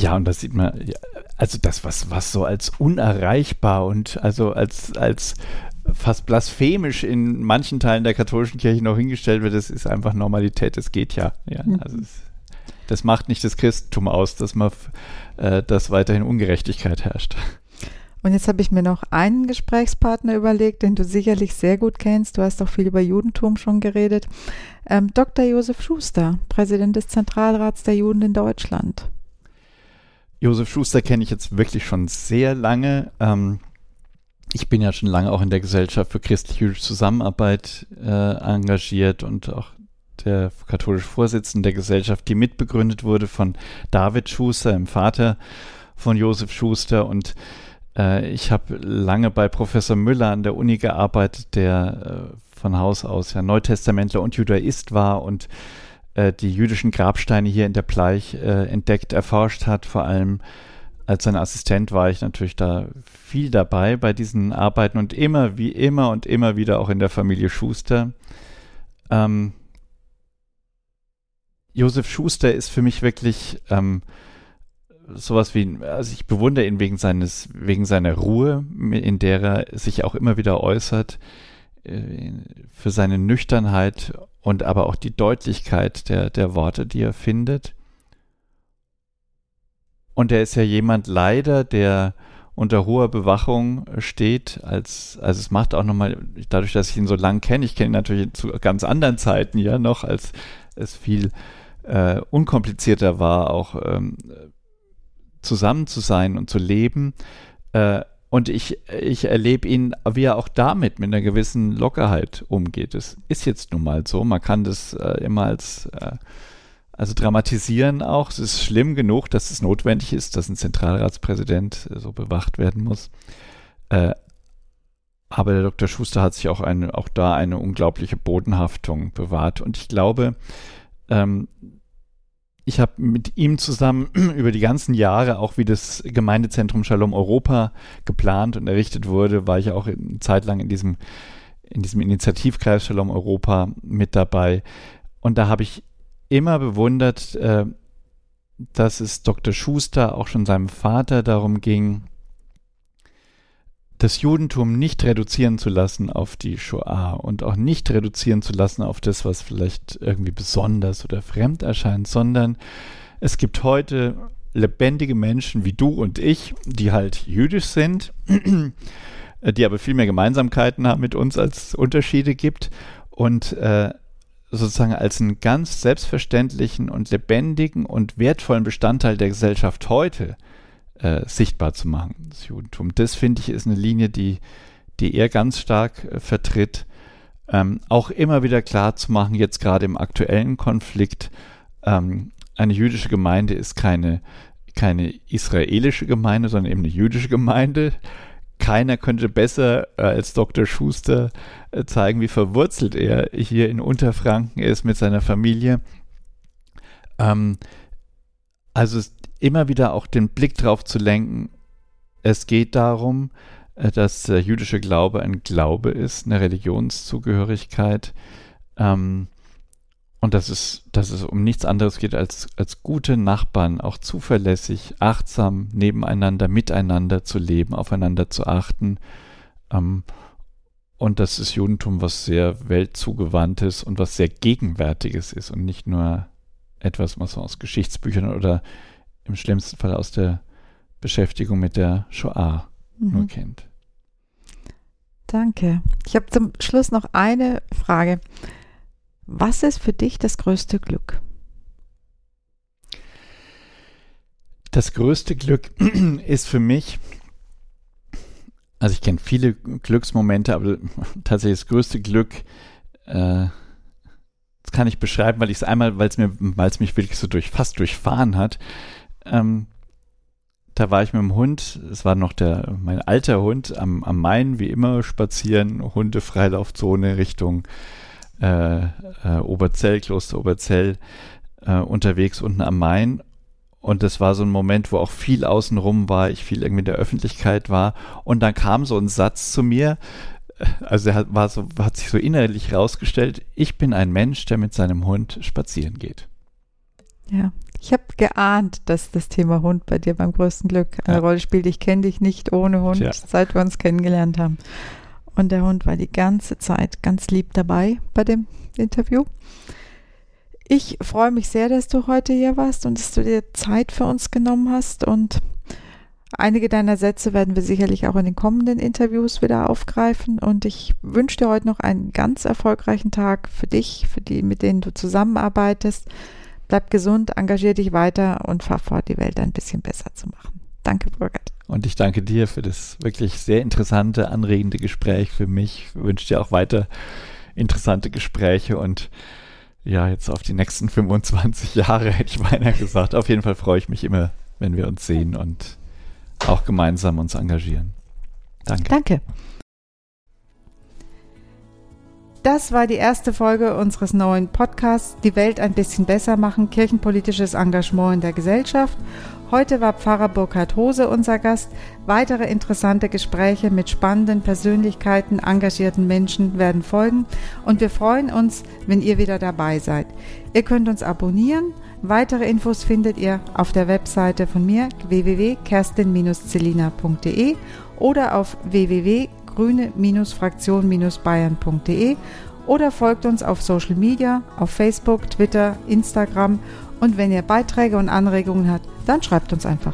ja, und das sieht man, also das, was, was so als unerreichbar und also als, als fast blasphemisch in manchen Teilen der katholischen Kirche noch hingestellt wird, das ist einfach Normalität, das geht ja. ja Mhm. also es, das macht nicht das Christentum aus, dass man, äh, dass weiterhin Ungerechtigkeit herrscht. Und jetzt habe ich mir noch einen Gesprächspartner überlegt, den du sicherlich sehr gut kennst. Du hast auch viel über Judentum schon geredet. Ähm, Dr. Josef Schuster, Präsident des Zentralrats der Juden in Deutschland. Josef Schuster kenne ich jetzt wirklich schon sehr lange. Ähm, ich bin ja schon lange auch in der Gesellschaft für christlich-jüdische Zusammenarbeit äh, engagiert und auch der katholische Vorsitzende der Gesellschaft, die mitbegründet wurde von David Schuster, dem Vater von Josef Schuster. Und äh, ich habe lange bei Professor Müller an der Uni gearbeitet, der äh, von Haus aus ja Neutestamentler und Judaist war und äh, die jüdischen Grabsteine hier in der Bleich äh, entdeckt, erforscht hat. Vor allem als sein Assistent war ich natürlich da viel dabei bei diesen Arbeiten und immer wie immer und immer wieder auch in der Familie Schuster. Ähm, Josef Schuster ist für mich wirklich ähm, sowas wie, also ich bewundere ihn wegen seines, wegen seiner Ruhe, in der er sich auch immer wieder äußert, äh, für seine Nüchternheit und aber auch die Deutlichkeit der, der Worte, die er findet. Und er ist ja jemand leider, der unter hoher Bewachung steht, als, also es macht auch nochmal, dadurch, dass ich ihn so lang kenne, ich kenne ihn natürlich zu ganz anderen Zeiten ja noch, als es viel äh, unkomplizierter war, auch ähm, zusammen zu sein und zu leben. Äh, und ich, ich erlebe ihn, wie er auch damit mit einer gewissen Lockerheit umgeht. Es ist jetzt nun mal so. Man kann das äh, immer als äh, also dramatisieren auch. Es ist schlimm genug, dass es notwendig ist, dass ein Zentralratspräsident äh, so bewacht werden muss. Äh, aber der Dr. Schuster hat sich auch, eine, auch da eine unglaubliche Bodenhaftung bewahrt. Und ich glaube, ähm, ich habe mit ihm zusammen über die ganzen Jahre, auch wie das Gemeindezentrum Shalom Europa geplant und errichtet wurde, war ich auch eine Zeit lang in diesem, in diesem Initiativkreis Shalom Europa mit dabei. Und da habe ich immer bewundert, äh, dass es Dr. Schuster, auch schon seinem Vater, darum ging, das Judentum nicht reduzieren zu lassen auf die Shoah und auch nicht reduzieren zu lassen auf das, was vielleicht irgendwie besonders oder fremd erscheint, sondern es gibt heute lebendige Menschen wie du und ich, die halt jüdisch sind, die aber viel mehr Gemeinsamkeiten haben mit uns als Unterschiede gibt und äh, sozusagen als einen ganz selbstverständlichen und lebendigen und wertvollen Bestandteil der Gesellschaft heute äh, sichtbar zu machen, das Judentum. Das finde ich ist eine Linie, die, die er ganz stark äh, vertritt. Ähm, auch immer wieder klar zu machen, jetzt gerade im aktuellen Konflikt, ähm, eine jüdische Gemeinde ist keine, keine israelische Gemeinde, sondern eben eine jüdische Gemeinde. Keiner könnte besser äh, als Dr. Schuster äh, zeigen, wie verwurzelt er hier in Unterfranken ist mit seiner Familie. Ähm, also immer wieder auch den Blick darauf zu lenken, es geht darum, äh, dass der jüdische Glaube ein Glaube ist, eine Religionszugehörigkeit. Ähm, und dass es, dass es um nichts anderes geht als, als gute Nachbarn, auch zuverlässig, achtsam nebeneinander, miteinander zu leben, aufeinander zu achten. Ähm, und das ist Judentum, was sehr weltzugewandtes und was sehr gegenwärtiges ist und nicht nur etwas, was man aus Geschichtsbüchern oder im schlimmsten Fall aus der Beschäftigung mit der Shoah mhm. nur kennt. Danke. Ich habe zum Schluss noch eine Frage. Was ist für dich das größte Glück? Das größte Glück ist für mich, also ich kenne viele Glücksmomente, aber tatsächlich das größte Glück, äh, das kann ich beschreiben, weil ich es einmal, weil es mir, weil es mich wirklich so durch, fast durchfahren hat. Ähm, da war ich mit dem Hund, es war noch der, mein alter Hund, am, am Main, wie immer, spazieren, Hundefreilaufzone Richtung äh, äh, Oberzell, Kloster Oberzell äh, unterwegs unten am Main. Und das war so ein Moment, wo auch viel außenrum war, ich viel irgendwie in der Öffentlichkeit war. Und dann kam so ein Satz zu mir, äh, also er hat, war so, hat sich so innerlich rausgestellt, ich bin ein Mensch, der mit seinem Hund spazieren geht. Ja, ich habe geahnt, dass das Thema Hund bei dir beim größten Glück eine ja. Rolle spielt. Ich kenne dich nicht ohne Hund, ja. seit wir uns kennengelernt haben. Und der Hund war die ganze Zeit ganz lieb dabei bei dem Interview. Ich freue mich sehr, dass du heute hier warst und dass du dir Zeit für uns genommen hast. Und einige deiner Sätze werden wir sicherlich auch in den kommenden Interviews wieder aufgreifen. Und ich wünsche dir heute noch einen ganz erfolgreichen Tag für dich, für die, mit denen du zusammenarbeitest. Bleib gesund, engagier dich weiter und fahr fort, die Welt ein bisschen besser zu machen. Danke, Burkhard. Und ich danke dir für das wirklich sehr interessante, anregende Gespräch für mich. Ich wünsche dir auch weiter interessante Gespräche und ja, jetzt auf die nächsten 25 Jahre hätte ich beinahe gesagt. Auf jeden Fall freue ich mich immer, wenn wir uns sehen und auch gemeinsam uns engagieren. Danke. Danke. Das war die erste Folge unseres neuen Podcasts Die Welt ein bisschen besser machen, kirchenpolitisches Engagement in der Gesellschaft. Heute war Pfarrer Burkhard Hose unser Gast. Weitere interessante Gespräche mit spannenden Persönlichkeiten, engagierten Menschen werden folgen und wir freuen uns, wenn ihr wieder dabei seid. Ihr könnt uns abonnieren. Weitere Infos findet ihr auf der Webseite von mir www.kerstin-celina.de oder auf www.grüne-fraktion-bayern.de oder folgt uns auf Social Media, auf Facebook, Twitter, Instagram und wenn ihr Beiträge und Anregungen habt, dann schreibt uns einfach.